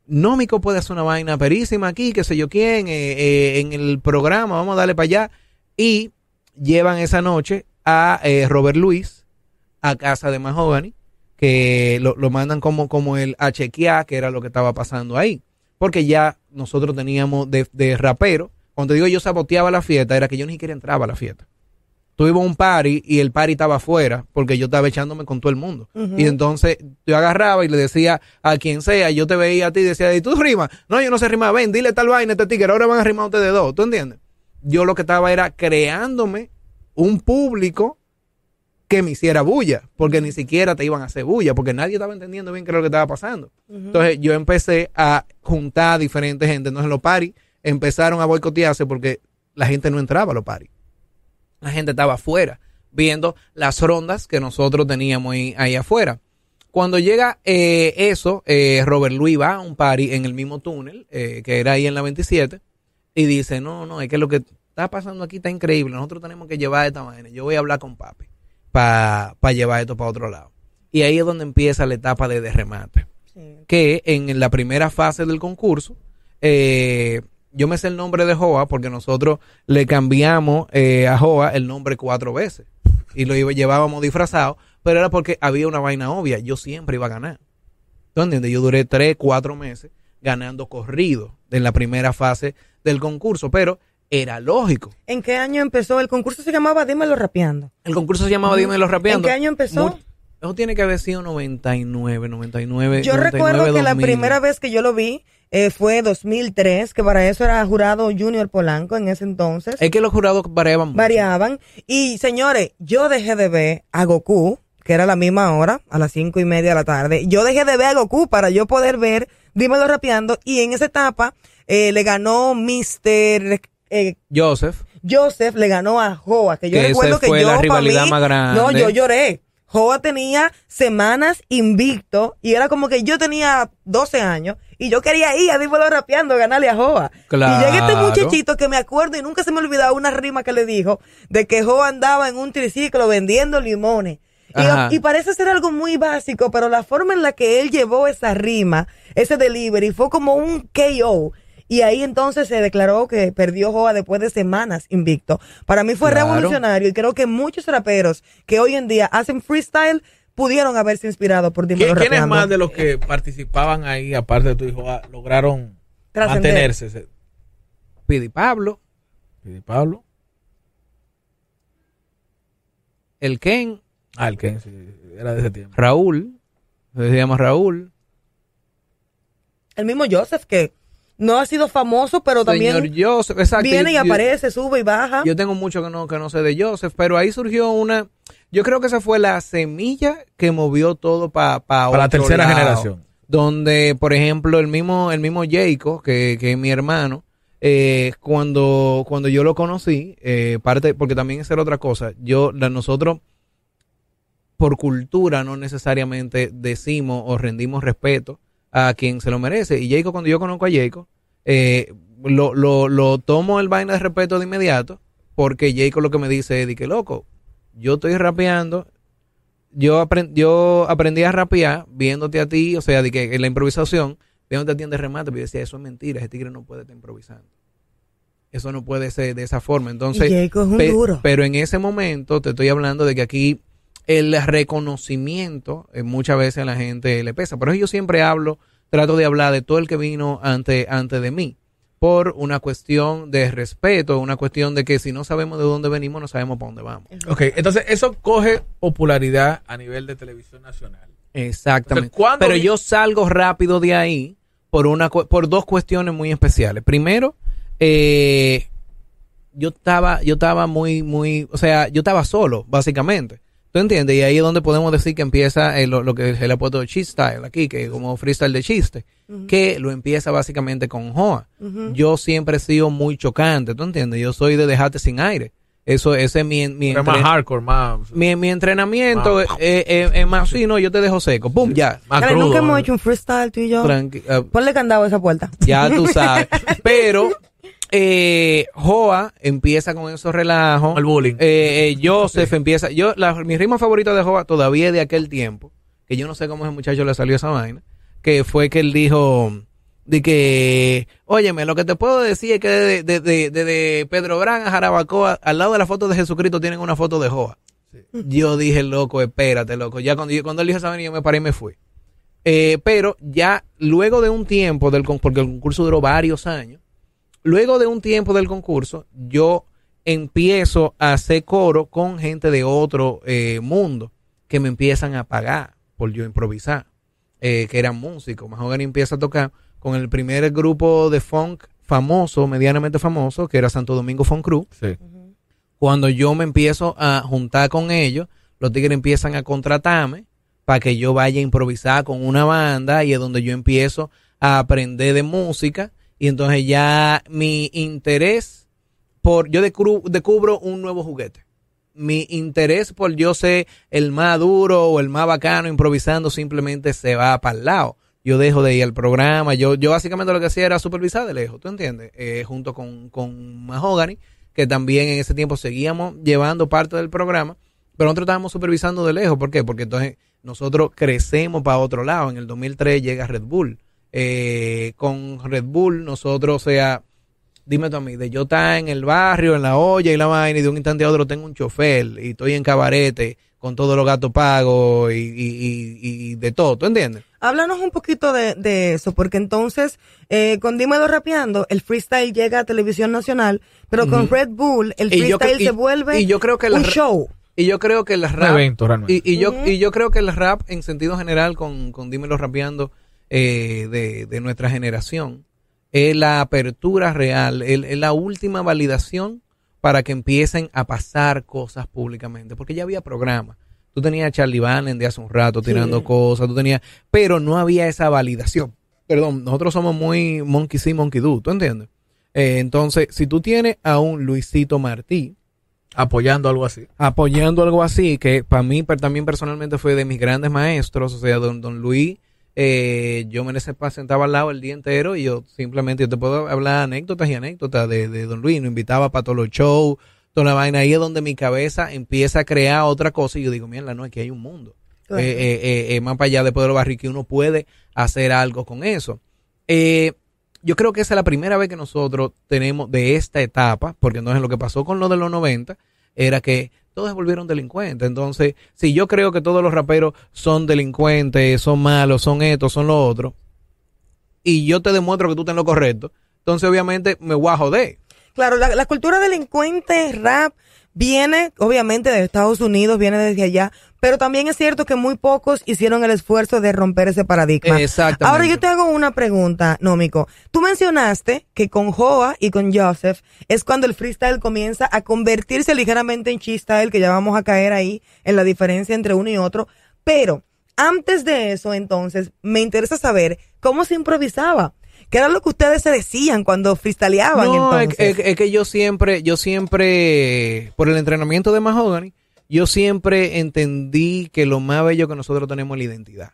Nómico puede hacer una vaina perísima aquí, qué sé yo quién, eh, eh, en el programa, vamos a darle para allá. Y llevan esa noche a eh, Robert Luis a casa de Mahogany, que lo, lo mandan como, como el a chequear, que era lo que estaba pasando ahí. Porque ya nosotros teníamos de, de rapero, cuando digo yo saboteaba la fiesta, era que yo ni siquiera entraba a la fiesta. Tuvimos un party y el party estaba afuera porque yo estaba echándome con todo el mundo. Y entonces yo agarraba y le decía a quien sea, yo te veía a ti y decía, ¿y tú rimas? No, yo no sé rimar, ven, dile tal vaina a este tigre, ahora van a rimar ustedes dos, ¿tú entiendes? Yo lo que estaba era creándome un público que me hiciera bulla, porque ni siquiera te iban a hacer bulla, porque nadie estaba entendiendo bien qué era lo que estaba pasando. Entonces yo empecé a juntar a diferente gente. Entonces los paris empezaron a boicotearse porque la gente no entraba a los paris. La gente estaba afuera, viendo las rondas que nosotros teníamos ahí, ahí afuera. Cuando llega eh, eso, eh, Robert Luis va a un party en el mismo túnel, eh, que era ahí en la 27, y dice, no, no, es que lo que está pasando aquí está increíble, nosotros tenemos que llevar esta manera, yo voy a hablar con papi para llevar esto para otro lado. Y ahí es donde empieza la etapa de, de remate. Que en la primera fase del concurso, eh, yo me sé el nombre de Joa porque nosotros le cambiamos eh, a Joa el nombre cuatro veces. Y lo iba- llevábamos disfrazado, pero era porque había una vaina obvia. Yo siempre iba a ganar. ¿Tú entiendes? Yo duré tres, cuatro meses ganando corrido en la primera fase del concurso, pero era lógico. ¿En qué año empezó? El concurso se llamaba Dímelo Rapeando. El concurso se llamaba Dime los rapeando. ¿En qué año empezó? Mu- Eso tiene que haber sido 99, 99. Yo 99, recuerdo que la 2000. primera vez que yo lo vi eh, fue 2003, que para eso era jurado Junior Polanco en ese entonces. Es que los jurados variaban mucho. variaban. Y señores, yo dejé de ver a Goku, que era la misma hora, a las cinco y media de la tarde. Yo dejé de ver a Goku para yo poder ver Dímelo Rapeando. Y en esa etapa eh, le ganó Mr. eh, Joseph. Joseph, le ganó a Joa, que yo Que recuerdo que fue yo la rivalidad mí- más grande. No, yo lloré. Joa tenía semanas invicto y era como que yo tenía 12 años y yo quería ir a Dímelo Rapeando a ganarle a Joa. Claro. Y llega este muchachito que me acuerdo y nunca se me olvidaba una rima que le dijo de que Joa andaba en un triciclo vendiendo limones. Y, y parece ser algo muy básico, pero la forma en la que él llevó esa rima, ese delivery, fue como un KO. Y ahí entonces se declaró que perdió Joa después de semanas invicto. Para mí fue Claro. revolucionario y creo que muchos raperos que hoy en día hacen freestyle pudieron haberse inspirado por ¿Qui- Dímelo ¿Quiénes Rapeando. más de los que participaban ahí, aparte de tu hijo, ah, lograron mantenerse? Se- Pidi Pablo, Pidi Pablo. el Ken, Ah, el Ken, sí, era de ese tiempo. Raúl, se llama Raúl. El mismo Joseph que no ha sido famoso, pero también Señor Joseph, exacto. viene y Yo- aparece, sube y baja. Yo tengo mucho que no, que no sé de Joseph, pero ahí surgió una. Yo creo que esa fue la semilla que movió todo pa- pa Para la tercera lado. generación. Donde, por ejemplo, el mismo, el mismo Jacob, que, que es mi hermano, eh, cuando, cuando yo lo conocí, eh, parte, porque también esa era otra cosa, yo, nosotros, por cultura, no necesariamente decimos o rendimos respeto a quien se lo merece. Y Jacob, cuando yo conozco a Jacob, eh, lo, lo, lo tomo el vaina de respeto de inmediato, porque Jacob lo que me dice es, de que loco, yo estoy rapeando, yo, apren- yo aprendí a rapear viéndote a ti, o sea, de que en la improvisación, viéndote a ti en de remate, pero yo decía, eso es mentira, ese tigre no puede estar improvisando. Eso no puede ser de esa forma. Entonces, Y Jacob es un pe- duro. pero en ese momento te estoy hablando de que aquí el reconocimiento eh, muchas veces a la gente le pesa. Por eso yo siempre hablo, trato de hablar de todo el que vino ante, antes de mí, por una cuestión de respeto, una cuestión de que si no sabemos de dónde venimos, no sabemos para dónde vamos. Ok, entonces eso coge popularidad a nivel de televisión nacional. Exactamente. Entonces, ¿cuándo Pero yo salgo rápido de ahí por una cu- por dos cuestiones muy especiales. Primero, eh, yo estaba yo estaba muy muy, o sea, yo estaba solo, básicamente. ¿Tú entiendes? Y ahí es donde podemos decir que empieza eh, lo, lo que se le ha puesto style aquí, que es como freestyle de chiste, que lo empieza básicamente con Joa. Yo siempre he sido muy chocante, ¿tú entiendes? Yo soy de dejarte sin aire. Eso ese es mi, mi, Pero más entren- hardcore, más, mi, mi entrenamiento es es- es más, sí, no, yo te dejo seco. ¡Pum! Ya. más Dale, crudo. nunca hemos hecho un freestyle tú y yo. Tranqui- ah, Ponle candado a esa puerta. ya tú sabes. Pero eh, Joa empieza con esos relajos. El bullying. Eh, eh, Joseph empieza. Yo, la, mi rima favorita de Joa todavía es de aquel tiempo, que yo no sé cómo ese muchacho le salió esa vaina, que fue que él dijo de que, óyeme, lo que te puedo decir es que de, de, de, de- Pedro Brán a Jarabacoa, al lado de la foto de Jesucristo tienen una foto de Joa. Yo dije, loco, espérate, loco. Ya cuando, cuando él dijo esa vaina, yo me paré y me fui. Eh, pero ya luego de un tiempo del porque el concurso duró varios años, luego de un tiempo del concurso, yo empiezo a hacer coro con gente de otro eh, mundo que me empiezan a pagar por yo improvisar, eh, que eran músicos. Mahogany empieza a tocar con el primer grupo de funk famoso, medianamente famoso, que era Santo Domingo Funk Crew. Sí. Cuando yo me empiezo a juntar con ellos, los tigres empiezan a contratarme para que yo vaya a improvisar con una banda y es donde yo empiezo a aprender de música y entonces ya mi interés por yo descubro, un nuevo juguete. Mi interés por yo ser el más duro o el más bacano improvisando simplemente se va para el lado. Yo dejo de ir al programa. Yo, yo básicamente lo que hacía era supervisar de lejos, ¿tú entiendes? Eh, junto con, con Mahogany, que también en ese tiempo seguíamos llevando parte del programa, pero nosotros estábamos supervisando de lejos. ¿Por qué? Porque entonces nosotros crecemos para otro lado. En el 2003 llega Red Bull. Eh, con Red Bull nosotros, o sea, dime tú a mí, de yo estar en el barrio, en la olla y la vaina, y de un instante a otro tengo un chofer y estoy en cabarete con todos los gatos pagos y, y, y, y de todo, ¿tú entiendes? Háblanos un poquito de, de eso, porque entonces, eh, con Dímelo Rapeando, el freestyle llega a televisión nacional, pero con. Red Bull, el Y yo freestyle se vuelve y yo creo que la un show. Y yo creo que el Un rap... evento realmente. Y, y yo, y yo creo que el rap, en sentido general, con, con Dímelo Rapeando eh, de, de nuestra generación, es la apertura real, es la última validación para que empiecen a pasar cosas públicamente. Porque ya había programas. Tú tenías a Charlie Bannon de hace un rato tirando Sí. cosas, tú tenías, pero no había esa validación. Perdón, nosotros somos muy monkey see, monkey do, ¿tú entiendes? Eh, entonces, si tú tienes a un Luisito Martí, Apoyando algo así. apoyando algo así, que para mí también personalmente fue de mis grandes maestros, o sea, don, don Luis, eh, yo me se- sentaba al lado el día entero y yo simplemente, yo te puedo hablar anécdotas y anécdotas de, de don Luis, nos invitaba para todos los shows, toda la vaina, ahí es donde mi cabeza empieza a crear otra cosa y yo digo, mierda, no, aquí hay un mundo. Claro. Eh, eh, eh, más para allá después de los barrios que uno puede hacer algo con eso. Eh, yo creo que esa es la primera vez que nosotros tenemos de esta etapa, porque entonces lo que pasó con lo de los 90 era que todos se volvieron delincuentes. Entonces, si yo creo que todos los raperos son delincuentes, son malos, son estos, son lo otro, y yo te demuestro que tú estás en lo correcto, entonces obviamente me voy a joder. Claro, la, la cultura delincuente, rap, viene obviamente de Estados Unidos, viene desde allá, pero también es cierto que muy pocos hicieron el esfuerzo de romper ese paradigma. Exactamente. Ahora yo te hago una pregunta, Nómico. Tú mencionaste que con Joa y con Joseph es cuando el freestyle comienza a convertirse ligeramente en style, que ya vamos a caer ahí en la diferencia entre uno y otro, pero antes de eso, entonces, me interesa saber cómo se improvisaba. ¿Qué era lo que ustedes se decían cuando freestyleaban No, es, entonces? es- es que yo siempre, yo siempre, por el entrenamiento de Mahogany, yo siempre entendí que lo más bello que nosotros tenemos es la identidad.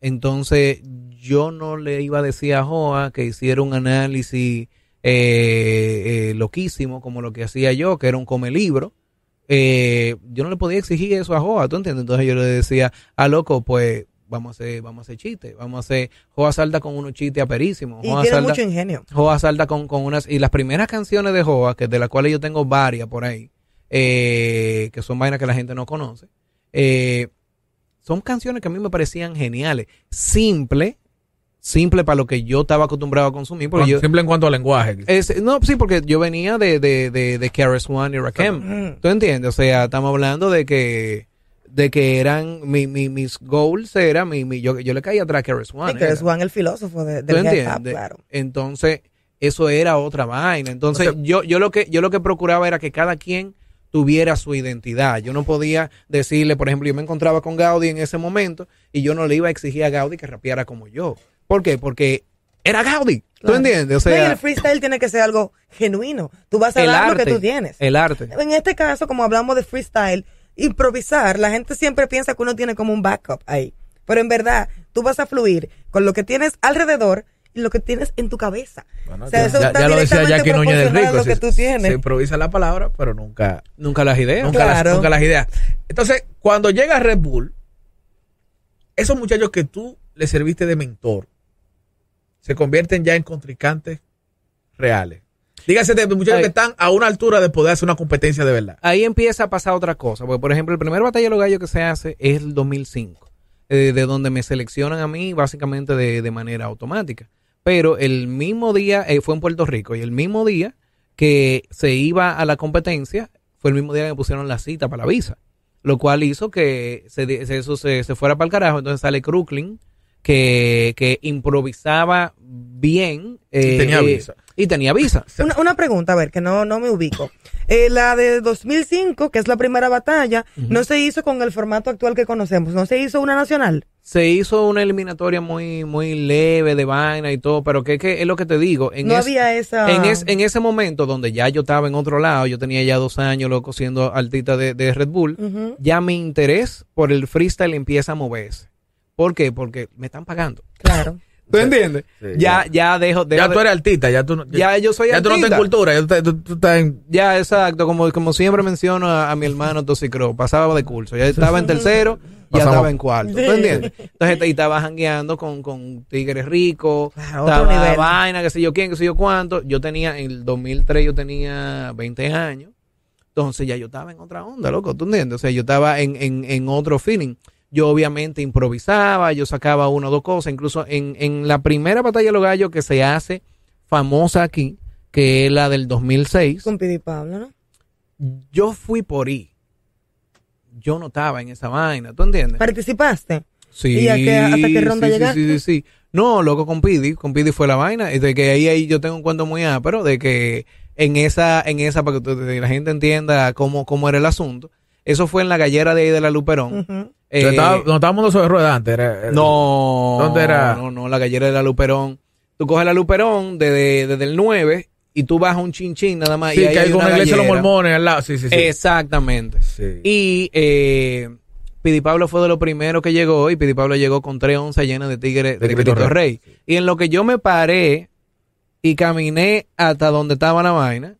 Entonces, yo no le iba a decir a Joa que hiciera un análisis eh, eh, loquísimo como lo que hacía yo, que era un come libro. Eh, yo no le podía exigir eso a Joa, ¿tú entiendes? Entonces yo le decía, a loco, pues vamos a hacer, vamos a hacer chistes, vamos a hacer, Joa salta con unos chistes aperísimos. Y Joa tiene salta- mucho ingenio. Joa salta con, con unas y las primeras canciones de Joa, que de las cuales yo tengo varias por ahí, eh, que son vainas que la gente no conoce, eh, son canciones que a mí me parecían geniales, simple, simple para lo que yo estaba acostumbrado a consumir, porque yo, Simple en cuanto al lenguaje. es- no, sí, porque yo venía de, de, de, de KRS One y Rakim. ¿Tú entiendes? O sea, estamos hablando de que de que eran mi, mi, mis goals era mi, mi- yo, yo le caía atrás a KRS One. Sí, que era. es Juan el filósofo de, ¿Tú del hip hop, entiendes? claro. Entonces, eso era otra vaina. Entonces, O sea- yo, yo lo que, yo lo que procuraba era que cada quien tuviera su identidad. Yo no podía decirle, por ejemplo, yo me encontraba con Gaudi en ese momento y yo no le iba a exigir a Gaudi que rapeara como yo. ¿Por qué? Porque era Gaudi. ¿Tú entiendes? O No, sea, el freestyle tiene que ser algo genuino. Tú vas a dar lo que tú tienes. El arte. En este caso, como hablamos de freestyle, improvisar, la gente siempre piensa que uno tiene como un backup ahí. Pero en verdad, tú vas a fluir con lo que tienes alrededor y lo que tienes en tu cabeza. Bueno, o sea, ya, eso ya- está ya lo decía Jackie Núñez del Rico. lo que se- tú tienes. Se improvisa la palabra, pero nunca, Nunca las ideas. nunca, las, Claro. nunca las ideas. Entonces, cuando llega Red Bull, esos muchachos que tú le serviste de mentor se convierten ya en contrincantes reales. Dígase de muchachos que están a una altura de poder hacer una competencia de verdad. ahí empieza a pasar otra cosa. Porque, por ejemplo, el primer batalla de los gallos que se hace es el 2005, eh, de donde me seleccionan a mí básicamente de, de manera automática. Pero el mismo día, eh, fue en Puerto Rico, y el mismo día que se iba a la competencia, fue el mismo día que me pusieron la cita para la visa. Lo cual hizo que se, eso se, se fuera para el carajo. Entonces sale Crooklyn, que, que improvisaba bien. Y tenía eh, visa. Y tenía visa. Una, una pregunta, a ver, que no, no me ubico. Eh, la de 2005, que es la primera batalla, no se hizo con el formato actual que conocemos, no se hizo una nacional. Se hizo una eliminatoria muy, muy leve de vaina y todo, pero que, que es lo que te digo. En no es- había esa... En, es- en ese momento donde ya yo estaba en otro lado, yo tenía ya dos años loco siendo altita de, de Red Bull, ya mi interés por el freestyle empieza a moverse. ¿Por qué? Porque me están pagando. Claro. ¿Tú entiendes? sí, ya, ya dejo, dejo Ya tú eres artista, ya tú no- Ya yo soy Ya tú no estás artista. en cultura, ya tú, estás- tú- tú estás en... Ya, exacto, como, como siempre menciono a, a mi hermano Toxicro, pasaba de curso, ya estaba en tercero, ya estaba en cuarto, ¿tú entiendes? Entonces y estaba jangueando con, con tigres ricos, Claro, otro estaba nivel. vaina, qué sé yo quién, qué sé yo cuánto, yo tenía, en el 2003 yo tenía 20 años, entonces ya yo estaba en otra onda, loco, ¿tú entiendes? O sea, yo estaba en, en, en otro feeling. Yo obviamente improvisaba, yo sacaba una o dos cosas, incluso en, en la primera batalla de los gallos que se hace famosa aquí, que es la del 2006, Con Pidi Pablo, ¿no? yo fui por ahí. Yo no estaba en esa vaina, ¿tú entiendes? ¿Participaste? Sí, ¿Y a qué- hasta qué ronda sí, sí, llegaste? Sí, sí, sí. No, loco, con Pidi, con Pidi fue la vaina, y de que ahí, ahí yo tengo un cuento muy ápero, de que en esa, en esa, para que la gente entienda cómo, cómo era el asunto, eso fue en la gallera de ahí de la Luperón. Eh, Estaba- no estábamos sobre ruedas antes. Era, era- no. ¿Dónde era? No, no, la gallera de la Luperón. Tú coges la Luperón desde, desde el 9 y tú bajas un chinchín nada más. Sí, y que hay hay con una iglesia de los mormones al lado. Sí, sí, sí. Exactamente. Sí. Y eh, Pidi Pablo fue de los primeros que llegó y Pidi Pablo llegó con tres onzas llenas de tigres de, De Cristo. Rey. Y en lo que yo me paré y caminé hasta donde estaba la vaina,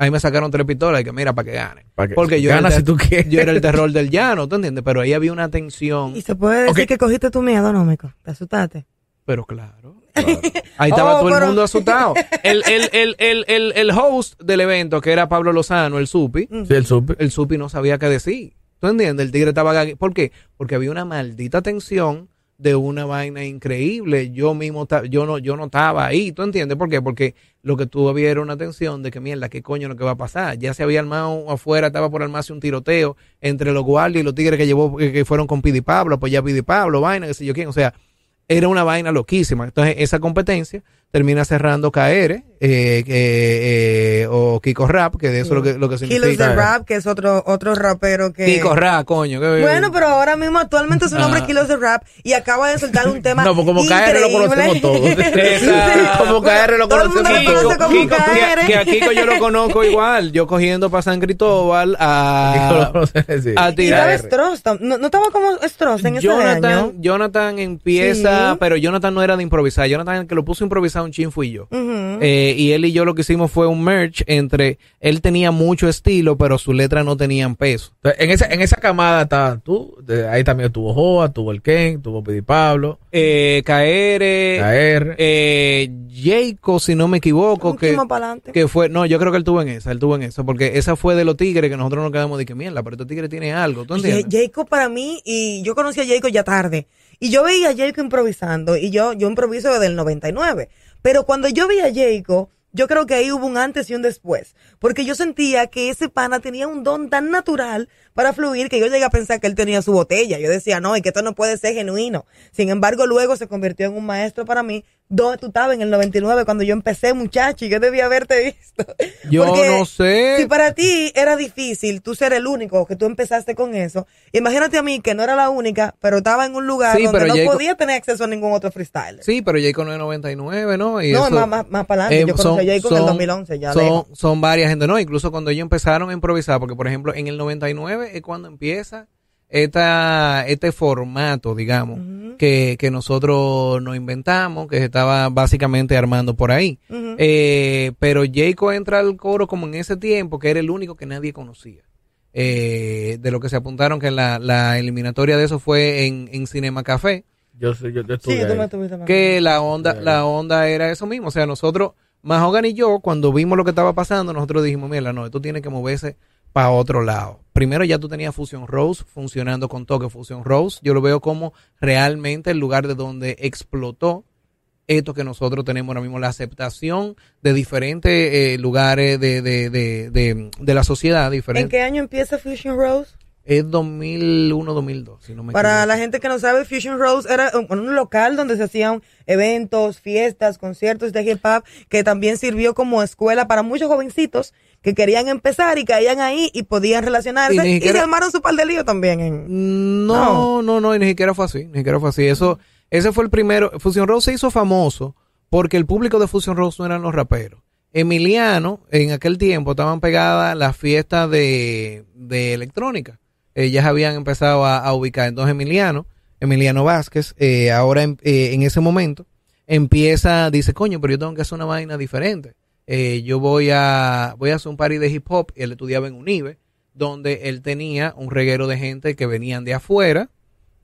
ahí me sacaron tres pistolas y que mira, para que gane. Pa' que- Porque yo gana era, el si tú quieres. yo era el terror del llano, ¿tú entiendes? Pero ahí había una tensión. ¿Y se puede decir que cogiste tu miedo, no, Mico? ¿Te asustaste? Pero claro. Ahí estaba Oh, todo pero- el mundo asustado. El, el, el, el, el, el host del evento, que era Pablo Lozano, el Supi, Sí, el supe. el Supi no sabía qué decir. ¿Tú entiendes? El tigre estaba... ¿Por qué? Porque había una maldita tensión de una vaina increíble. Yo mismo, yo no, yo no estaba ahí. ¿Tú entiendes? ¿Por qué? Porque lo que tuvo había era una tensión de que, mierda, ¿qué coño lo que va a pasar? Ya se había armado afuera, estaba por armarse un tiroteo entre los guardias y los tigres que llevó, que, que fueron con Pidi Pablo, pues ya Pidi Pablo, vaina, qué sé yo quién. O sea, era una vaina loquísima. Entonces, esa competencia termina cerrando KR eh, eh, o Kiko Rap, que de eso es lo que, lo que Kilos significa. de Rap, que es otro, otro rapero que... Kiko Rap, coño. que- Bueno, pero ahora mismo actualmente su nombre Ah. es Kilos de Rap y acaba de soltar un tema No, pues como KR lo conocemos todos. Como KR lo conocemos todos. como Kiko, KR. que, que a Kiko yo lo conozco igual. Yo cogiendo para San Cristóbal a, Sí. a tirar. Stross, no, no estaba como Stross en ese Jonathan, año. Jonathan empieza, Sí. pero Jonathan no era de improvisar. Jonathan el que lo puso a improvisar un chin fui yo. Eh, y él y yo lo que hicimos fue un merch entre él tenía mucho estilo, pero sus letras no tenían peso. Entonces, en esa, en esa camada estaba tú, de- ahí también estuvo Joa, tuvo el Ken, tuvo Pidi Pablo, Eh, KR, KR. eh, Jayco, si no me equivoco, Un que, que fue, no, yo creo que él tuvo en esa, él tuvo en esa, porque esa fue de los tigres que nosotros nos quedamos de que mierda, pero este tigre tiene algo, ¿tú entiendes? Jacob para mí, y yo conocí a Jacob ya tarde, y yo veía a Jacob improvisando, y yo, yo improviso desde el 99, pero cuando yo vi a Jacob, yo creo que ahí hubo un antes y un después, porque yo sentía que ese pana tenía un don tan natural para fluir que yo llegué a pensar que él tenía su botella, yo decía, no, y que esto no puede ser genuino, sin embargo luego se convirtió en un maestro para mí, ¿dónde tú estabas en el 99 cuando yo empecé muchacho y yo debía haberte visto? Yo Porque no sé. Si para ti era difícil tú ser el único que tú empezaste con eso, imagínate a mí que no era la única, pero estaba en un lugar Sí, donde no podía tener acceso a ningún otro freestyler. Sí, pero Jayco no es 99, ¿no? Y no, eso- más, más, más para adelante. Eh, yo conocí a Jacob en el 2011, ya son, son varias gente, no, incluso cuando ellos empezaron a improvisar, porque por ejemplo en el 99 es cuando empieza esta, este formato, digamos, que, que nosotros nos inventamos, que se estaba básicamente armando por ahí. Eh, pero Jayco entra al coro como en ese tiempo, que era el único que nadie conocía. Eh, de lo que se apuntaron que la, la eliminatoria de eso fue en, en Cinema Café Yo, yo, yo Sí, estuve tú ahí. me tuviste más. que la onda, la onda era eso mismo. O sea, nosotros, Mahogan y yo, cuando vimos lo que estaba pasando, nosotros dijimos, mira, no, esto tiene que moverse para otro lado. Primero ya tú tenías Fusion Rose funcionando con toque Fusion Rose. Yo lo veo como realmente el lugar de donde explotó esto que nosotros tenemos ahora mismo, la aceptación de diferentes eh, lugares de, de, de, de, la sociedad ¿En diferentes. qué año empieza Fusion Rose? Es 2001-2002, si no me Para equivoco. la gente que no sabe, Fusion Rose era un, un local donde se hacían eventos, fiestas, conciertos de hip hop, que también sirvió como escuela para muchos jovencitos que querían empezar y caían ahí y podían relacionarse. Y siquiera- se armaron su par de lío también. En, No, no, no, y ni siquiera fue así, ni siquiera fue así. Eso, ese fue el primero. Fusion Rose se hizo famoso porque el público de Fusion Rose no eran los raperos. Emiliano, en aquel tiempo estaban pegadas las fiestas de, de electrónica. Ellas habían empezado a, a ubicar. Entonces Emiliano, Emiliano Vázquez, eh, ahora en, eh, en ese momento, empieza, dice, coño, pero yo tengo que hacer una vaina diferente. Eh, yo voy a, voy a hacer un party de hip hop. Él estudiaba en UNIBE, donde él tenía un reguero de gente que venían de afuera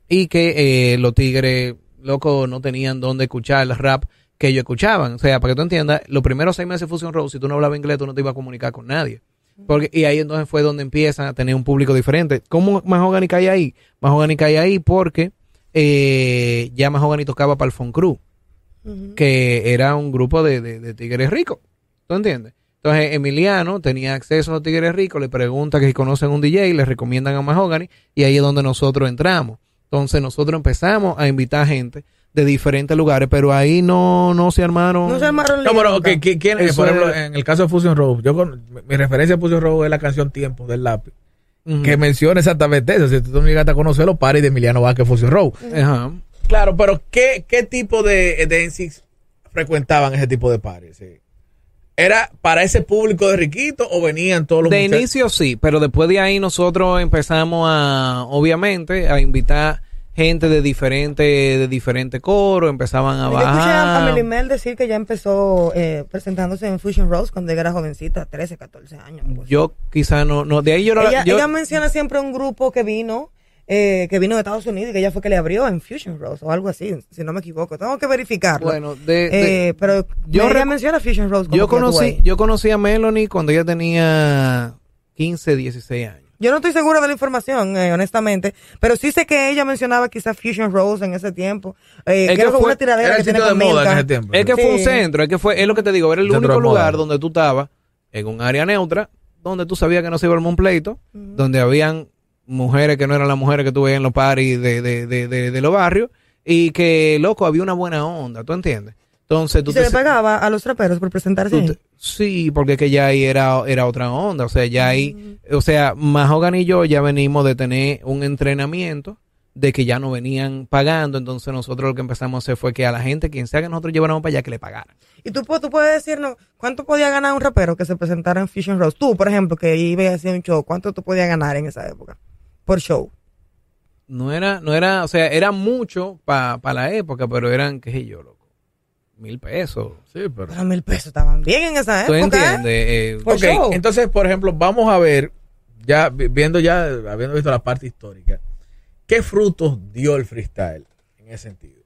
y que eh, los tigres, loco, no tenían dónde escuchar el rap que ellos escuchaban. O sea, para que tú entiendas, los primeros seis meses de Fusion Road, si tú no hablabas inglés, tú no te ibas a comunicar con nadie. Porque, y ahí entonces fue donde empiezan a tener un público diferente. ¿Cómo Mahogany cae ahí? Mahogany cae ahí porque eh, ya Mahogany tocaba para el Fon Crew, que era un grupo de, de- de tigres ricos. ¿Tú entiendes? Entonces Emiliano tenía acceso a los tigres ricos, le pregunta que si conocen un DJ, le recomiendan a Mahogany y ahí es donde nosotros entramos. Entonces nosotros empezamos a invitar gente de diferentes lugares, pero ahí no, no se armaron. no se armaron No, pero ¿quién- Eso por ejemplo, es- en el caso de Fusion Road, yo con, mi- referencia a Fusion Road es la canción Tiempo del lápiz, que menciona exactamente eso. Si tú no llegaste a conocer los pares de Emiliano Vázquez Fusion. Ajá. Claro, pero ¿qué, qué tipo de, de frecuentaban ese tipo de pares? Sí. ¿Era para ese público de riquito o venían todos los De muchachos? inicio sí, pero después de ahí nosotros empezamos a, obviamente, a invitar gente de diferentes de diferente coros, empezaban a Yo escuché a, bajar. Melimel decir que ya empezó eh, presentándose en Fusion Rose cuando ella era jovencita, 13, 14 años. Yo quizá no, no, de ahí yo no yo- ella menciona siempre un grupo que vino, eh, que vino de Estados Unidos y que ella fue que le abrió en Fusion Rose o algo así, si no me equivoco. Tengo que verificarlo. bueno, de, de- Eh, pero yo ella menciona Fusion Rose. como yo conocí, yo conocí a Melanie cuando ella tenía 15, 16 años. Yo no estoy segura de la información, eh, honestamente, pero sí sé que ella mencionaba quizás Fusion Rose en ese tiempo. Eh, Es que que fue- una tiradera Era que tiene de moda en ese tiempo. Es que fue un centro, es que fue, es lo que te digo, era el Centro único moda. lugar donde tú estabas, en un área neutra, donde tú sabías que no se iba a armar un pleito, donde habían mujeres que no eran las mujeres que tú veías en los paris de, de, de, de, de los barrios, y que, loco, había una buena onda, ¿tú entiendes? Entonces tú Y se te- le pagaba a los traperos por presentarse tú ahí. te- sí, porque que ya ahí era, era otra onda, o sea, ya ahí, o sea, Mahogany y yo ya venimos de tener un entrenamiento de que ya no venían pagando, entonces nosotros lo que empezamos a hacer fue que a la gente, quien sea que nosotros lleváramos para allá, que le pagaran. Y tú, tú puedes decirnos cuánto podía ganar un rapero que se presentara en Fusion Rose. Tú, por ejemplo, que iba a hacer un show, ¿cuánto tú podías ganar en esa época? Por show. No era, no era, o sea, era mucho para la época, pero eran, qué sé yo, loco, mil pesos. Sí, pero... Para mil pesos estaban bien en esa ¿Tú época. ¿eh? entiendes? Eh, Por Ok, show. entonces, por ejemplo, vamos a ver, ya vi- viendo ya, habiendo visto la parte histórica, ¿qué frutos dio el freestyle en ese sentido?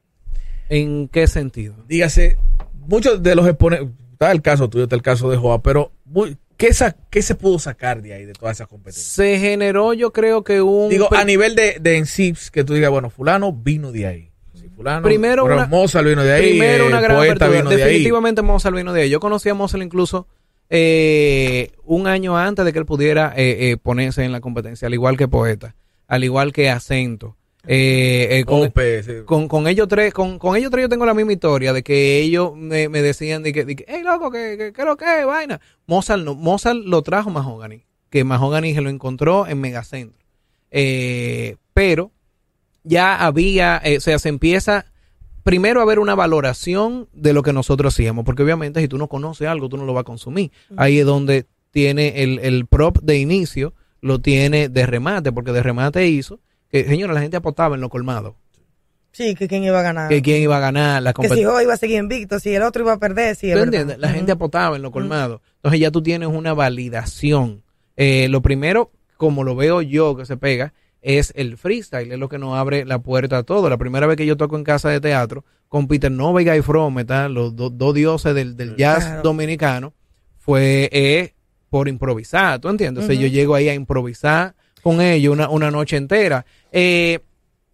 ¿En qué sentido? Dígase, muchos de los exponentes, está el caso tuyo, está el caso de Joa, pero muy- ¿qué, sa- qué se pudo sacar de ahí, de todas esas competencias? Se generó, yo creo que un... Digo, a nivel de, de en que tú digas, bueno, fulano vino de ahí. Sí, fulano, Primero una- Mozart vino de ahí, Primero una gran poeta vino de ahí. Definitivamente Mozart vino de ahí. Yo conocí a Mozart incluso eh, un año antes de que él pudiera eh, eh, ponerse en la competencia, al igual que poeta, al igual que acento. Eh, eh, con, Ope, sí. con, con ellos tres, con, con ellos tres yo tengo la misma historia de que ellos me, me decían de que, de que, hey loco, que, que, que lo que es, vaina. Mozart no, Mozart lo trajo Mahogany, que Mahogany se lo encontró en Megacentro. Eh, pero ya había, eh, o sea, se empieza primero a ver una valoración de lo que nosotros hacíamos, porque obviamente si tú no conoces algo, tú no lo vas a consumir. Ahí es donde tiene el, el prop de inicio, lo tiene de remate, porque de remate hizo que, señora, la gente apostaba en lo colmado, Sí, que quién iba a ganar. que quién iba a ganar la Que si competencia. yo iba a seguir invicto, si el otro iba a perder, si es ¿Tú verdad. entiendes? La gente apostaba en lo colmado. Entonces ya tú tienes una validación. Eh, lo primero, como lo veo yo que se pega, es el freestyle, es lo que nos abre la puerta a todo. La primera vez que yo toco en casa de teatro con Peter Nova y Guy los do- dos dioses del, del jazz Claro. dominicano, fue eh, por improvisar, ¿tú entiendes? O sea, Ujú. yo llego ahí a improvisar con ellos una, una noche entera. Eh,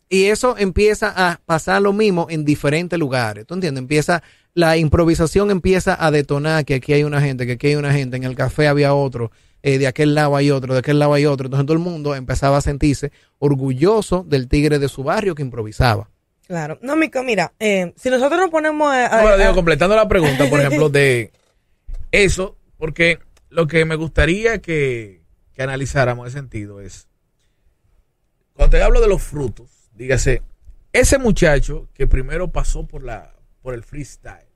Y eso empieza a pasar lo mismo en diferentes lugares. ¿Tú entiendes? Empieza, la improvisación empieza a detonar que aquí hay una gente, que aquí hay una gente, en el café había otro, eh, de aquel lado hay otro, de aquel lado hay otro. Entonces todo el mundo empezaba a sentirse orgulloso del tigre de su barrio que improvisaba. Claro. No, Mico, mira, eh, si nosotros nos ponemos a... a- Bueno, digo, a- completando la pregunta, por ejemplo, de eso, porque lo que me gustaría que, que analizáramos en ese sentido es, cuando te hablo de los frutos, dígase, ese muchacho que primero pasó por la por el freestyle,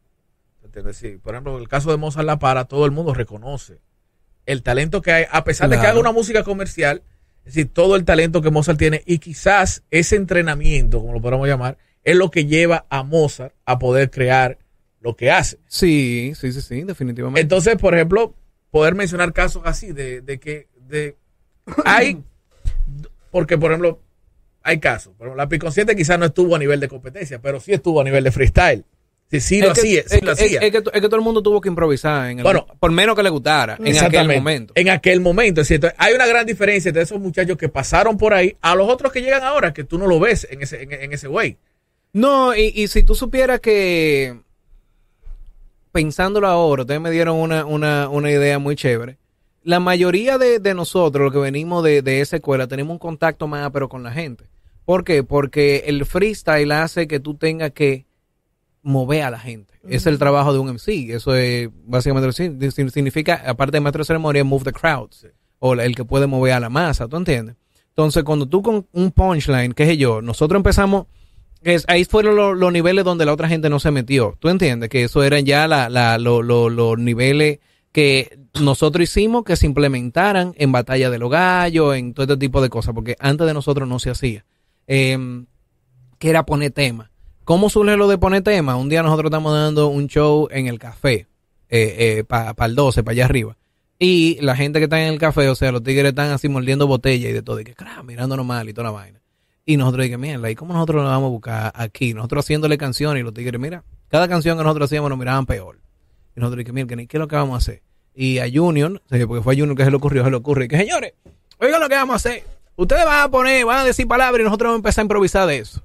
¿entiendes? Sí, por ejemplo, en el caso de Mozart La Para, todo el mundo reconoce el talento que hay, a pesar de que haga una música comercial, es decir, todo el talento que Mozart tiene y quizás ese entrenamiento, como lo podemos llamar, es lo que lleva a Mozart a poder crear lo que hace. Sí, sí, sí, sí, definitivamente. Entonces, por ejemplo, poder mencionar casos así de, de que de, hay, porque por ejemplo, hay casos. Por ejemplo, la Piconsciente quizás no estuvo a nivel de competencia, pero sí estuvo a nivel de freestyle. Sí, sí lo Es que- hacía, sí es, lo que- hacía. es que, es que todo el mundo tuvo que improvisar, en el- Bueno. por menos que le gustara, en aquel momento. En aquel momento, es cierto. Hay una gran diferencia entre esos muchachos que pasaron por ahí a los otros que llegan ahora, que tú no lo ves en ese, en, en ese way. No, y, y si tú supieras que, pensándolo ahora, ustedes me dieron una, una, una idea muy chévere. La mayoría de, de nosotros, los que venimos de, de esa escuela, tenemos un contacto más, pero con la gente. ¿Por qué? Porque el freestyle hace que tú tengas que mover a la gente. Es el trabajo de un MC. Eso es básicamente lo que sign- significa, aparte de maestro de ceremonia, move the crowds. O el que puede mover a la masa, ¿tú entiendes? Entonces, cuando tú con un punchline, qué sé yo, nosotros empezamos, es, ahí fueron lo- los niveles donde la otra gente no se metió. ¿Tú entiendes? Que eso eran ya la, la- lo- lo- los niveles que nosotros hicimos que se implementaran en Batalla de los Gallos, en todo este tipo de cosas, porque antes de nosotros no se hacía. Em, que era poner tema. ¿Cómo surge lo de poner tema? Un día nosotros estamos dando un show en el café, para el 12, para allá arriba. Y la gente que está en el café, o sea, los tigres están así mordiendo botella y de todo, y que, cra, mirándonos mal y toda la vaina. Y nosotros dijimos, mierda, ¿y cómo nosotros lo vamos a buscar aquí? Nosotros haciéndole canciones y los tigres, mira, cada canción que nosotros hacíamos nos miraban peor. Y nosotros dijimos, mira, ¿qué es lo que vamos a hacer? Y a Junior, porque fue a Junior que se le ocurrió, se le ocurre, y que señores, oigan lo que vamos a hacer. Ustedes van a poner, van a decir palabras y nosotros vamos a empezar a improvisar de eso.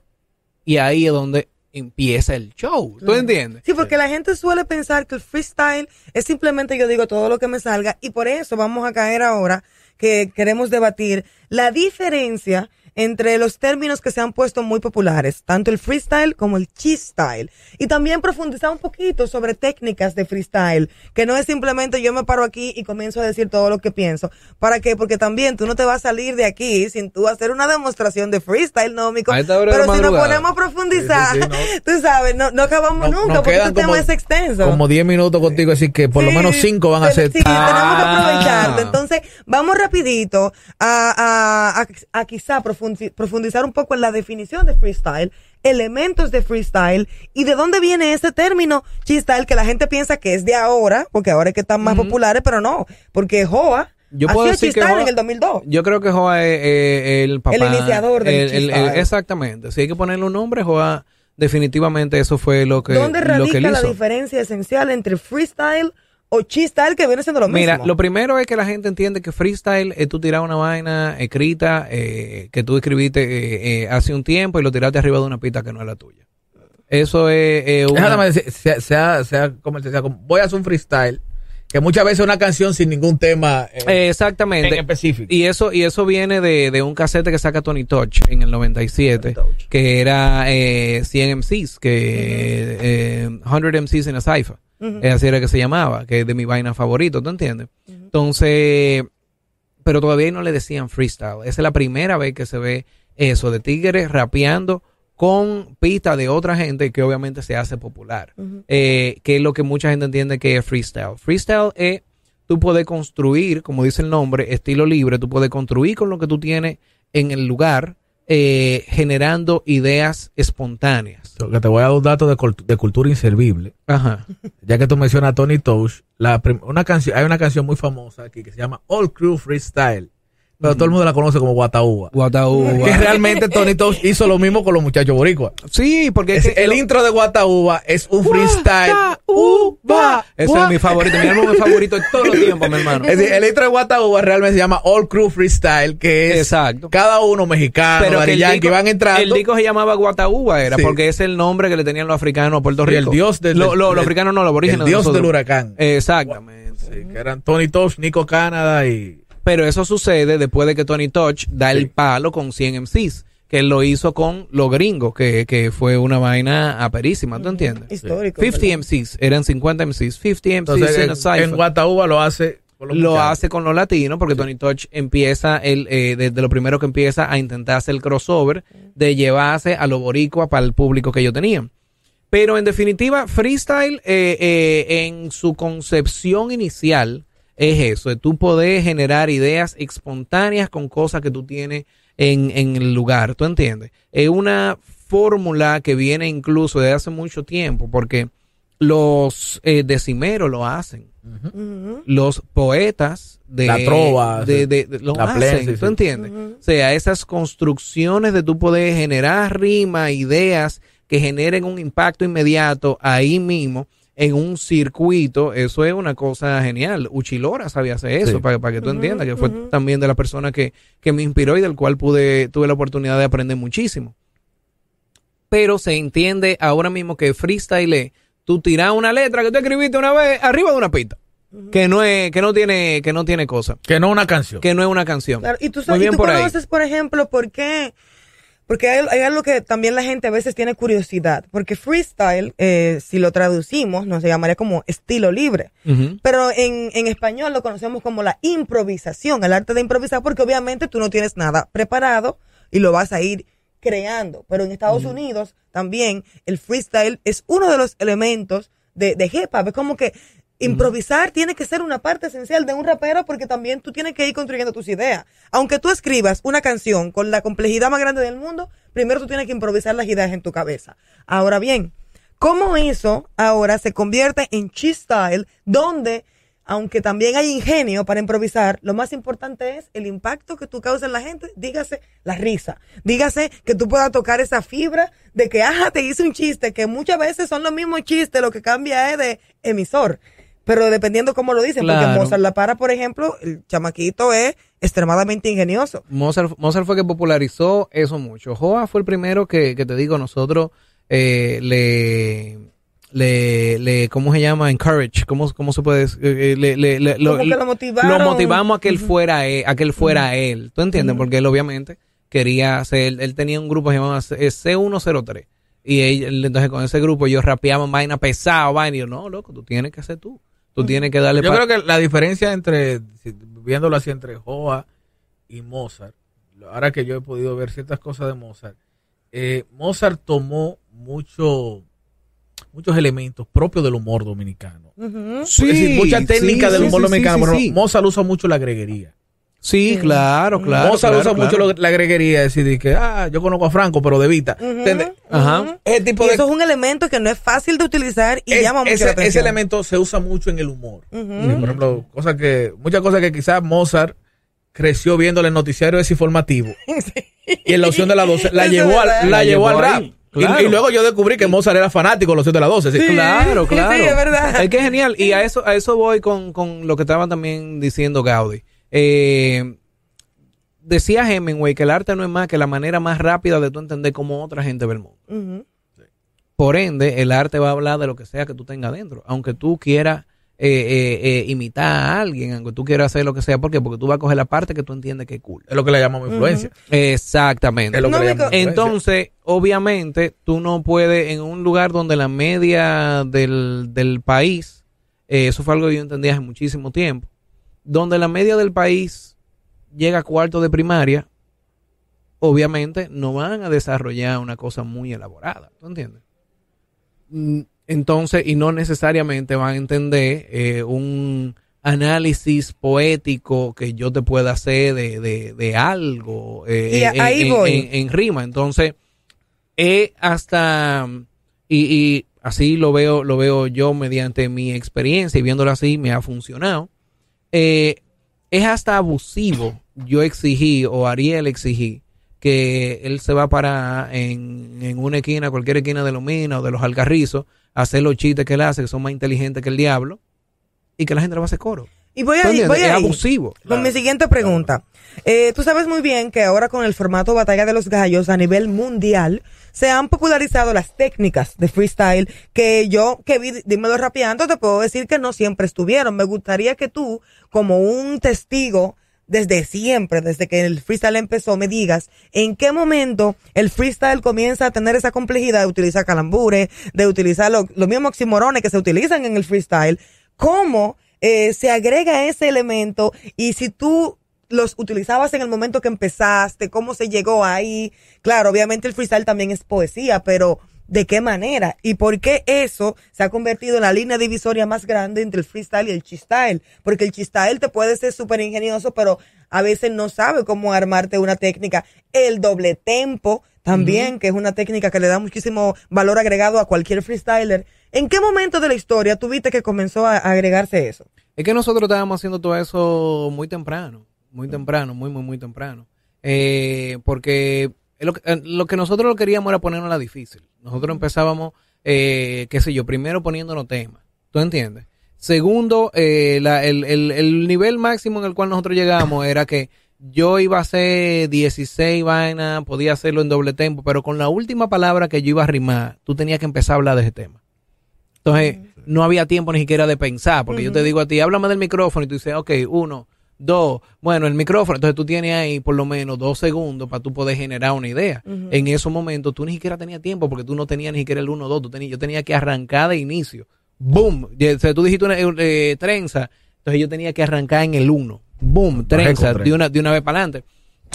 Y ahí es donde empieza el show. ¿Tú entiendes? Sí, porque la gente suele pensar que el freestyle es simplemente yo digo todo lo que me salga y por eso vamos a caer ahora que queremos debatir la diferencia entre los términos que se han puesto muy populares, tanto el freestyle como el cheese style. Y también profundizar un poquito sobre técnicas de freestyle, que no es simplemente yo me paro aquí y comienzo a decir todo lo que pienso. ¿Para qué? Porque también tú no te vas a salir de aquí sin tú hacer una demostración de freestyle, no, mico. Pero si nos ponemos a profundizar, Sí, sí, sí, tú sabes, no, no acabamos No- nunca porque este tema es extenso. Como 10 minutos contigo, así que por lo menos 5 van a ser. Sí, tenemos que Ah. aprovecharlo. Entonces, vamos rapidito a, a, a, a quizá profundi- profundizar un poco en la definición de freestyle, elementos de freestyle y de dónde viene ese término freestyle que la gente piensa que es de ahora, porque ahora es que están más populares, pero no, porque Joa Yo puedo decir que Joa- en el 2002. Yo creo que Joa es eh, el papá. El iniciador del el- el-. Exactamente. Si hay que ponerle un nombre, Joa, definitivamente eso fue lo que, ¿Dónde lo que radica la diferencia esencial entre freestyle o freestyle que viene siendo lo Mira, mismo? lo primero es que la gente entiende que freestyle es tú tirar una vaina escrita eh, que tú escribiste eh, eh, hace un tiempo y lo tiraste arriba de una pista que no es la tuya. Eso es eh, una- Déjame decir, sea, sea, sea como sea, como- voy a hacer un freestyle, que muchas veces es una canción sin ningún tema eh, Eh, exactamente. en específico. Y eso, y eso viene de, de un casete que saca Tony Touch en el 97, Tony Touch. que era eh, 100 MCs, que eh, 100 MCs en a cipher. Eh, así era que se llamaba, que es de mi vaina favorito, ¿tú entiendes? Entonces, pero todavía no le decían freestyle. Esa es la primera vez que se ve eso, de tigres rapeando con pistas de otra gente que obviamente se hace popular. Eh, que es lo que mucha gente entiende que es freestyle. Freestyle es tú puedes construir, como dice el nombre, estilo libre, tú puedes construir con lo que tú tienes en el lugar, eh, generando ideas espontáneas. Que te voy a dar un dato de, de cultura inservible. Ajá. Ya que tú mencionas a Tony Touch, la una canción, hay una canción muy famosa aquí que se llama All Crew Freestyle. Pero todo el mundo la conoce como Guataúba. Guataúba. Que realmente Tony Tosh hizo lo mismo con los muchachos boricuas. Sí, porque es Es- que el lo- intro de Guataúba es un freestyle. Guataúba. Ese es mi favorito, mi álbum favorito de todo el tiempo, mi hermano. Es decir, el intro de Guataúba realmente se llama All Crew Freestyle, que es Exacto. cada uno mexicano, Pero que el disco, van entrando. el disco se llamaba Guataúba, era Sí. porque es el nombre que le tenían los africanos a Puerto Y Rico. el dios del- Lo- lo- del- los africanos no, los aborígenes. el dios nosotros. del huracán. Exactamente. Sí, que eran Tony Tosh, Nico Canadá y Pero eso sucede después de que Tony Touch da Sí. el palo con 100 MCs, que él lo hizo con los gringos, que, que fue una vaina aperísima, ¿tú entiendes? Histórico. 50 ¿verdad? MCs, eran 50 MCs, 50 MCs entonces en en, cypher. en Guataúba lo hace con los lo muchachos. hace con los latinos porque Tony Touch empieza el eh, desde lo primero que empieza a intentar hacer el crossover de llevarse a los boricuas para el público que ellos tenían pero en definitiva freestyle eh, eh, en su concepción inicial es eso de tú poder generar ideas espontáneas con cosas que tú tienes en, en el lugar tú entiendes es una fórmula que viene incluso de hace mucho tiempo porque los eh, decimeros lo hacen. Los poetas de La trova, de, de- de- lo La hacen, ¿tú sí. entiendes? O sea, esas construcciones de tú poder generar rima, ideas que generen un impacto inmediato ahí mismo en un circuito, eso es una cosa genial. Uchilora sabía hacer eso, Sí. para, para que tú entiendas, que fue también de la persona que, que me inspiró y del cual pude, tuve la oportunidad de aprender muchísimo. Pero se entiende ahora mismo que freestyle es tú tiras una letra que tú escribiste una vez arriba de una pista. Que no es, que no tiene, que no tiene cosa. Que no una canción. Que no es una canción. Claro, y tú, Muy sabes, y bien tú por ahí. conoces, por ejemplo, por qué. Porque hay, hay algo que también la gente a veces tiene curiosidad. Porque freestyle, eh, si lo traducimos, nos llamaría como estilo libre. Pero en, en español lo conocemos como la improvisación, el arte de improvisar, porque obviamente tú no tienes nada preparado y lo vas a ir creando. Pero en Estados Unidos también el freestyle es uno de los elementos de, de hip hop. Es como que improvisar tiene que ser una parte esencial de un rapero porque también tú tienes que ir construyendo tus ideas. Aunque tú escribas una canción con la complejidad más grande del mundo, primero tú tienes que improvisar las ideas en tu cabeza. Ahora bien, ¿Cómo eso ahora se convierte en cheese style, donde, aunque también hay ingenio para improvisar, lo más importante es el impacto que tú causas en la gente, dígase la risa, dígase que tú puedas tocar esa fibra de que, ajá, te hice un chiste, que muchas veces son los mismos chistes, lo que cambia es de emisor. Pero dependiendo cómo lo dicen, porque. Mozart La Para, por ejemplo, el chamaquito es extremadamente ingenioso. Mozart, Mozart fue que popularizó eso mucho. Joa fue el primero que, que te digo, nosotros eh, le, le, le, ¿cómo se llama? Encourage, ¿cómo, cómo se puede decir? Eh, le, le- le- que lo motivaron. Lo motivamos a que él fuera él, a que él fuera él. ¿Tú entiendes? Porque él obviamente quería hacer, él tenía un grupo que se llamaba C- C103. Y él- entonces con ese grupo ellos rapeaban vaina pesada, vaina. Y yo, no, loco, tú tienes que ser tú. Tú tienes que darle Yo creo que la diferencia entre, viéndolo así, entre Joa y Mozart, ahora que yo he podido ver ciertas cosas de Mozart, eh, Mozart tomó mucho, muchos elementos propios del humor dominicano. Es decir, mucha técnica sí, del humor sí, dominicano. sí, pero sí. Mozart usa mucho la greguería. Sí, claro, claro. Mozart claro, usa claro. mucho lo- la greguería, es decir, de que, ah, yo conozco a Franco, pero de Vita. Tipo Y de eso es un elemento que no es fácil de utilizar y es- llama mucho ese, la atención. ese elemento se usa mucho en el humor. Sí, por ejemplo, cosas que, muchas cosas que quizás Mozart creció viéndole el noticiario desinformativo y en la opción de la 12 la llevó al, verdad. la La llevó al llevó rap. Y- claro. Y, luego yo descubrí que Mozart era fanático de la opción de la 12. sí. Sí. Claro, Sí, claro. es verdad. Es que es genial. Y a eso, a eso voy con, con lo que estaba también diciendo Gaudi. Eh, decía Hemingway que el arte no es más que la manera más rápida de tú entender cómo otra gente ve el mundo. Por ende, el arte va a hablar de lo que sea que tú tengas dentro. Aunque tú quieras eh, eh, eh, imitar a alguien, aunque tú quieras hacer lo que sea. ¿Por qué? Porque tú vas a coger la parte que tú entiendes que es cool. Es lo que le llamamos influencia. Exactamente. Es lo que No, le Mico- llamamos influencia. Entonces, obviamente, tú no puedes, en un lugar donde la media del, del país, eh, eso fue algo que yo entendí hace muchísimo tiempo, donde la media del país llega a cuarto de primaria, obviamente no van a desarrollar una cosa muy elaborada, ¿tú entiendes? Mm, Entonces, y no necesariamente van a entender eh, un análisis poético que yo te pueda hacer de, de, de algo eh, Y ahí en- voy. en- en rima. Entonces, es hasta y, y así lo veo, lo veo yo mediante mi experiencia y viéndolo así me ha funcionado. Eh, es hasta abusivo yo exigí, o Ariel exigí, que él se va a parar en, en una esquina, cualquier esquina de los minas o de los alcarrizos, a hacer los chistes que él hace, que son más inteligentes que el diablo, y que la gente le va a hacer coro. Y voy ¿Tú a ir, voy a ir abusivo. con mi siguiente pregunta. Eh, tú sabes muy bien que ahora con el formato Batalla de los Gallos a nivel mundial se han popularizado las técnicas de freestyle que yo que vi, dímelo rapeando, te puedo decir que no siempre estuvieron. Me gustaría que tú, como un testigo desde siempre, desde que el freestyle empezó, me digas en qué momento el freestyle comienza a tener esa complejidad de utilizar calambures, de utilizar lo- los mismos oximorones que se utilizan en el freestyle, cómo eh, se agrega ese elemento y si tú los utilizabas en el momento que empezaste, cómo se llegó ahí. Claro, obviamente el freestyle también es poesía, pero ¿de qué manera? ¿Y por qué eso se ha convertido en la línea divisoria más grande entre el freestyle y el chistyle? Porque el chistyle te puede ser súper ingenioso, pero a veces no sabe cómo armarte una técnica. El doble tempo también, que es una técnica que le da muchísimo valor agregado a cualquier freestyler. ¿En qué momento de la historia tuviste que comenzó a agregarse eso? Es que nosotros estábamos haciendo todo eso muy temprano, muy temprano, muy, muy, muy temprano. Eh, porque lo que, eh, lo que nosotros lo queríamos era ponernos la difícil. Nosotros empezábamos, eh, qué sé yo, primero poniéndonos temas. ¿Tú entiendes? Segundo, eh, la- el, el- el nivel máximo en el cual nosotros llegamos era que yo iba a hacer 16 vainas, podía hacerlo en doble tempo, pero con la última palabra que yo iba a rimar, tú tenías que empezar a hablar de ese tema. Entonces, no había tiempo ni siquiera de pensar, porque yo te digo a ti, háblame del micrófono, y tú dices, ok, uno, dos, bueno, el micrófono, entonces tú tienes ahí por lo menos dos segundos para tú poder generar una idea. En esos momentos tú ni siquiera tenías tiempo, porque tú no tenías ni siquiera el uno, dos, tú tenías, yo tenía que arrancar de inicio. ¡Boom! Y, o sea, tú dijiste una, eh, trenza, entonces yo tenía que arrancar en el uno. ¡Boom! Trenza, de una, de una vez para adelante.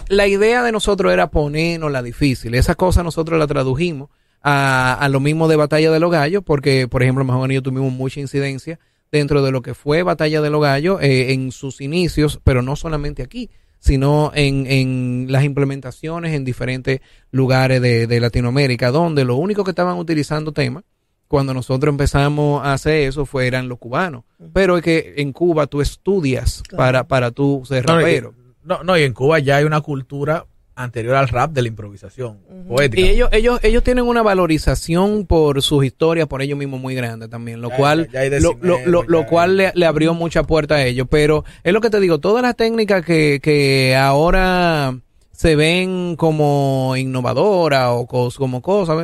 La idea de nosotros era ponernos la difícil. Esa cosa nosotros la tradujimos a, a lo mismo de Batalla de los Gallos, porque, por ejemplo, Mejor y yo tuvimos mucha incidencia dentro de lo que fue Batalla de los Gallos eh, en sus inicios, pero no solamente aquí, sino en, en las implementaciones en diferentes lugares de, de Latinoamérica, donde lo único que estaban utilizando temas cuando nosotros empezamos a hacer eso fueran los cubanos. Pero es que en Cuba tú estudias para, para tú ser No, rapero. No, no, y en Cuba ya hay una cultura anterior al rap de la improvisación poética. Y ellos, ellos, ellos tienen una valorización por sus historias, por ellos mismos muy grande también, lo Ya, cual, ya- ya hay lo, lo, lo- cual le, le abrió mucha puerta a ellos. Pero es lo que te digo, todas las técnicas que, que ahora se ven como innovadoras o cos- como cosas,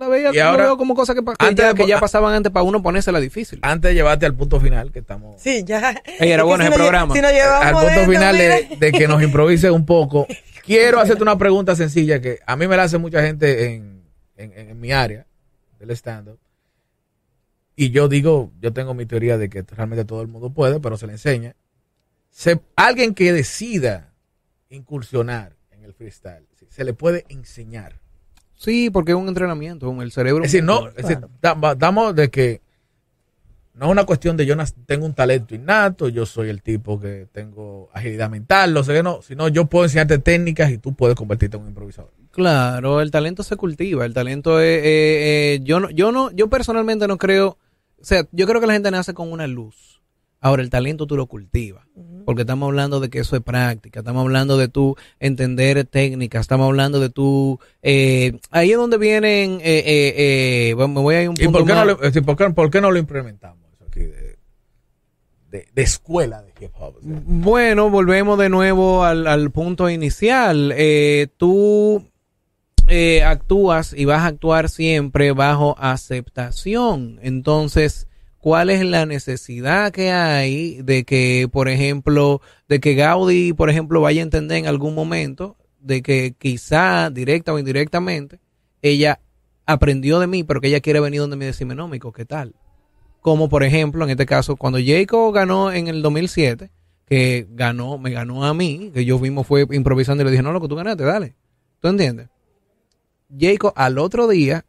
la veía- Y yo ahora- veo como cosas que, antes ya, de- que ya pasaban antes para uno ponerse la difícil. Antes de llevarte al punto final, que estamos Sí, ya. Ey, era bueno si ese lle- programa. Si al punto final de, de que nos improvise un poco, quiero hacerte una pregunta sencilla que a mí me la hace mucha gente en, en, en mi área del stand-up. Y yo digo, yo tengo mi teoría de que realmente todo el mundo puede, pero se le enseña. Se- alguien que decida incursionar en el freestyle, sí, se le puede enseñar. Sí, porque es un entrenamiento, el cerebro. Es decir, no, es decir, damos de que no es una cuestión de yo tengo un talento innato, yo soy el tipo que tengo agilidad mental, lo sé que no, sino yo puedo enseñarte técnicas y tú puedes convertirte en un improvisador. Claro, el talento se cultiva, el talento es, eh, eh, yo no, yo no, yo personalmente no creo, o sea, yo creo que la gente nace con una luz. Ahora el talento tú lo cultivas, porque estamos hablando de que eso es práctica, estamos hablando de tú entender técnicas, estamos hablando de tú, eh, ahí es donde vienen, eh, eh, eh, bueno, me voy a ir un ¿Y punto por qué, no más- lo, es decir, por qué- por qué no lo implementamos eso aquí de, de- de escuela de hip hop? O sea, Bueno, volvemos de nuevo al, al punto inicial. Eh, tú eh, actúas y vas a actuar siempre bajo aceptación. Entonces, ¿cuál es la necesidad que hay de que, por ejemplo, de que Gaudí, por ejemplo, vaya a entender en algún momento de que quizá directa o indirectamente ella aprendió de mí, pero que ella quiere venir donde me decirme, no, mico, ¿qué tal? Como por ejemplo, en este caso, cuando Jacob ganó en el 2007, que ganó, me ganó a mí, que yo mismo fue improvisando y le dije, no, loco, tú ganaste, dale. ¿Tú entiendes? Jacob al otro día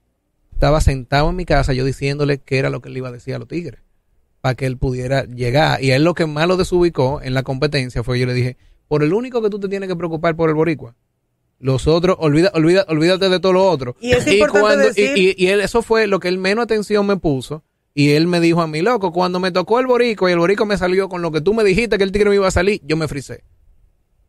estaba sentado en mi casa yo diciéndole qué era lo que le iba a decir a los tigres para que él pudiera llegar. Y él lo que más lo desubicó en la competencia fue yo le dije, por el único que tú te tienes que preocupar por el boricua. Los otros, olvida, olvida, olvídate de todo lo otro. Y es importante decir- y- y él, eso fue lo que él menos atención me puso. Y él me dijo a mí, loco, cuando me tocó el borico y el borico me salió con lo que tú me dijiste que el tigre me iba a salir, yo me frisé.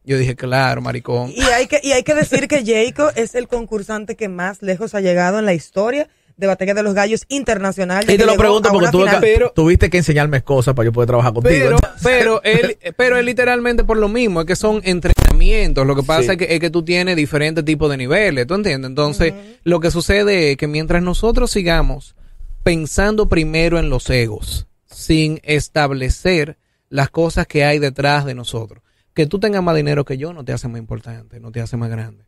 Yo dije, claro, maricón. Y hay que, y hay que decir que Jacob es el concursante que más lejos ha llegado en la historia de Batalla de los Gallos Internacional. Y te lo pregunto porque tuve que- Pero- tuviste que enseñarme cosas para yo poder trabajar contigo. Pero, pero él, pero él literalmente por lo mismo, es que son entrenamientos. Lo que pasa Sí. es, que, es que tú tienes diferentes tipos de niveles, ¿tú entiendes? Entonces, lo que sucede es que mientras nosotros sigamos pensando primero en los egos, sin establecer las cosas que hay detrás de nosotros, que tú tengas más dinero que yo no te hace más importante, no te hace más grande.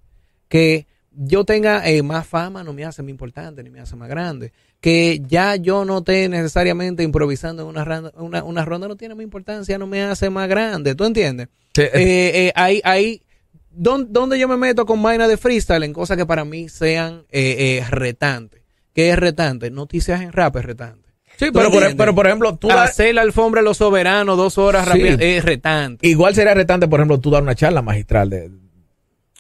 Que yo tenga eh, más fama no me hace más importante ni me hace más grande. Que ya yo no esté necesariamente improvisando en una ronda, una, una ronda no tiene más importancia, no me hace más grande. ¿Tú entiendes? Sí, Eh, eh, hay, ¿dón- ¿Dónde yo me meto con vaina de freestyle? En cosas que para mí sean eh, eh, retantes. ¿Qué es retante? Noticias en rap es retante. Sí, ¿Tú pero por, entiendes? pero por ejemplo, tú Hacer la alfombra a los soberanos dos horas Sí. es retante. igual sería retante, por ejemplo, tú dar una charla magistral de,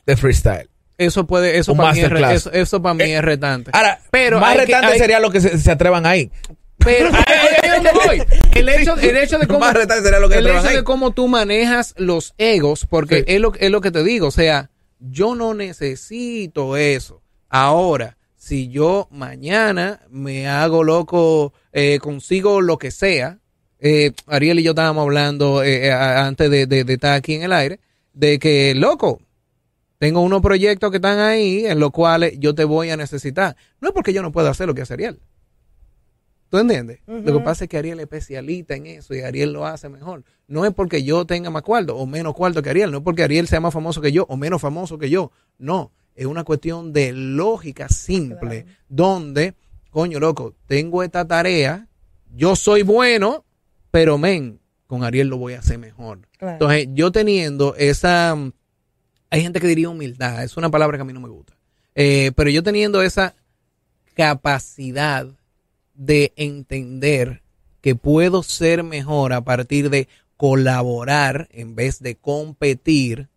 de freestyle. Eso puede, eso para mí, es, eso, eso para mí Eh, es retante. Ahora, Pero más que- retante hay- sería lo que se, se atrevan ahí. Pero voy. El hecho, el hecho de cómo, Más retante sería lo que el hecho ahí. de cómo tú manejas los egos, porque Sí. es, lo, es lo que te digo, o sea, yo no necesito eso. Ahora, si yo mañana me hago loco, eh, consigo lo que sea, eh, Ariel y yo estábamos hablando eh, eh, antes de, de- de estar aquí en el aire, de que, loco, tengo unos proyectos que están ahí en los cuales yo te voy a necesitar. No es porque yo no pueda hacer lo que hace Ariel. ¿Tú entiendes? Lo que pasa es que Ariel es especialista en eso y Ariel lo hace mejor. No es porque yo tenga más cuarto o menos cuarto que Ariel, no es porque Ariel sea más famoso que yo o menos famoso que yo. No, es una cuestión de lógica simple, donde, coño, loco, tengo esta tarea, yo soy bueno, pero men, con Ariel lo voy a hacer mejor. Claro. Entonces, yo teniendo esa, mm, hay gente que diría humildad, es una palabra que a mí no me gusta, Eh, pero yo teniendo esa capacidad de entender que puedo ser mejor a partir de colaborar en vez de competir,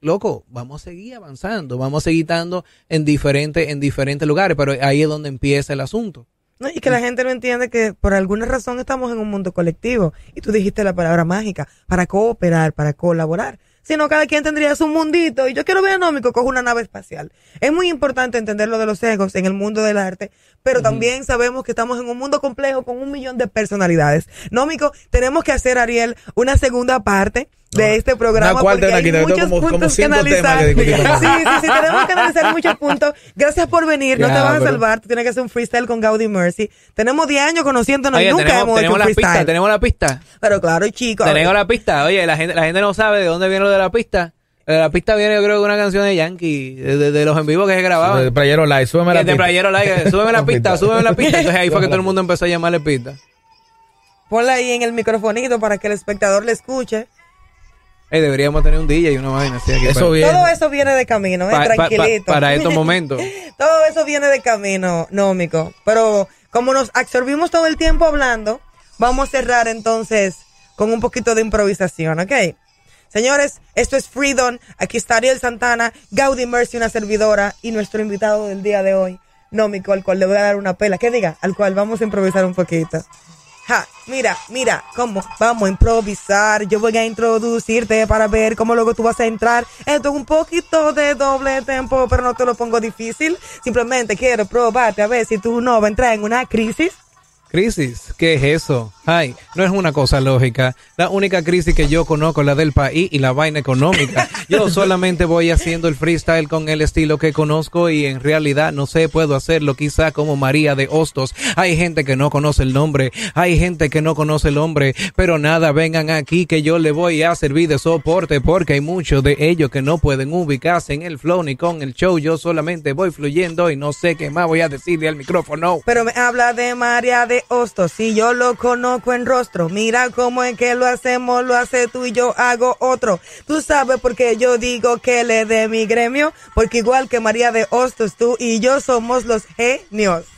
loco, vamos a seguir avanzando, vamos a seguir estando en diferentes, en diferentes lugares, pero ahí es donde empieza el asunto. No, y que la gente no entiende que por alguna razón estamos en un mundo colectivo. Y tú dijiste la palabra mágica, para cooperar, para colaborar. Sino cada quien tendría su mundito. Y yo quiero ver a Nómico coge una nave espacial. Es muy importante entender lo de los egos en el mundo del arte, pero también sabemos que estamos en un mundo complejo con un millón de personalidades. Nómico, tenemos que hacer, Ariel, una segunda parte de este programa. Una cuarta, porque una hay muchos como- como puntos que cinco analizar. que con Sí, sí, sí, tenemos que analizar muchos puntos. Gracias por venir, no Ya, te vas a pero- salvar, tú tienes que hacer un freestyle con Gaudi Mercy. Tenemos 10 años conociéndonos y nunca tenemos, hemos hecho tenemos un la freestyle. pista, tenemos la pista. Pero claro, chicos. Tenemos la pista. Oye, la gente, la gente no sabe de dónde viene lo de la pista. Eh, La pista viene, yo creo, de una canción de Yankee, de, de- de los en vivo que se grababan. De Playero Live, súbeme la Que de pista. playero like, súbeme la pista, súbeme la pista. Entonces ahí fue que todo el mundo empezó a llamarle pista. Ponla ahí en el microfonito para que el espectador le escuche. Ey, deberíamos tener un DJ y una vaina así aquí. Eso para, bien. Todo eso viene de camino, eh, pa- pa- pa- tranquilito. para estos momentos. todo eso viene de camino, nómico. Pero como nos absorbimos todo el tiempo hablando, vamos a cerrar entonces con un poquito de improvisación, ¿ok? Señores, esto es Freedom. Aquí está Ariel Santana, Gaudi Mercy, una servidora, y nuestro invitado del día de hoy, Nómico, al cual le voy a dar una pela. ¿Qué diga? Al cual vamos a improvisar un poquito. Ja, mira, mira, cómo vamos a improvisar. Yo voy a introducirte para ver cómo luego tú vas a entrar. Esto es un poquito de doble tempo, pero no te lo pongo difícil. Simplemente quiero probarte a ver si tú no vas a entrar en una crisis. Crisis, ¿qué es eso? Ay, no es una cosa lógica. La única crisis que yo conozco es la del país y la vaina económica. Yo solamente voy haciendo el freestyle con el estilo que conozco y en realidad no sé, puedo hacerlo quizá como María de Hostos. Hay gente que no conoce el nombre, hay gente que no conoce el hombre, pero nada, vengan aquí que yo le voy a servir de soporte porque hay muchos de ellos que no pueden ubicarse en el flow ni con el show. Yo solamente voy fluyendo y no sé qué más voy a decirle al micrófono. Pero me habla de María de Hostos, si yo lo conozco en rostro. Mira cómo es que lo hacemos, lo hace tú y yo hago otro. Tú sabes por qué yo digo que le dé mi gremio, porque igual que María de Hostos, tú y yo somos los genios.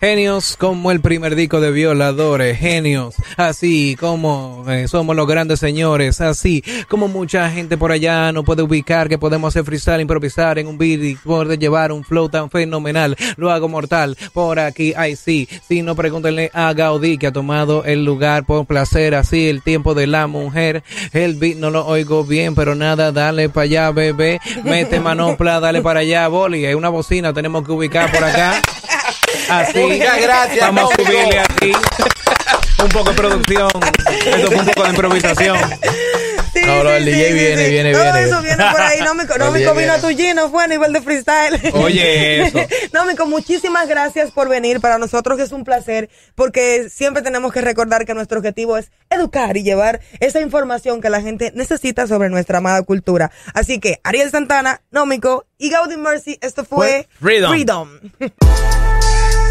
Genios como el primer disco de violadores, genios, así como eh, somos los grandes señores, así como mucha gente por allá no puede ubicar que podemos hacer freestyle, improvisar en un beat y poder llevar un flow tan fenomenal, lo hago mortal, por aquí, ay sí, si no pregúntenle a Gaudí que ha tomado el lugar por placer, así el tiempo de la mujer, el beat no lo oigo bien, pero nada, dale para allá, bebé, mete manopla, dale para allá, boli, hay una bocina, tenemos que ubicar por acá. Así, Muchas gracias, Vamos a subirle aquí un poco de producción. Esto fue un poco de improvisación. Sí, no, el DJ viene, viene, Todo viene. eso viene por ahí. No me, no me viene. tu Gino, fue a nivel de freestyle. Oye, eso. No, Mico, muchísimas gracias por venir. Para nosotros es un placer porque siempre tenemos que recordar que nuestro objetivo es educar y llevar esa información que la gente necesita sobre nuestra amada cultura. Así que Ariel Santana, Nómico y Gaudi Mercy, esto fue Fue Freedom. Freedom.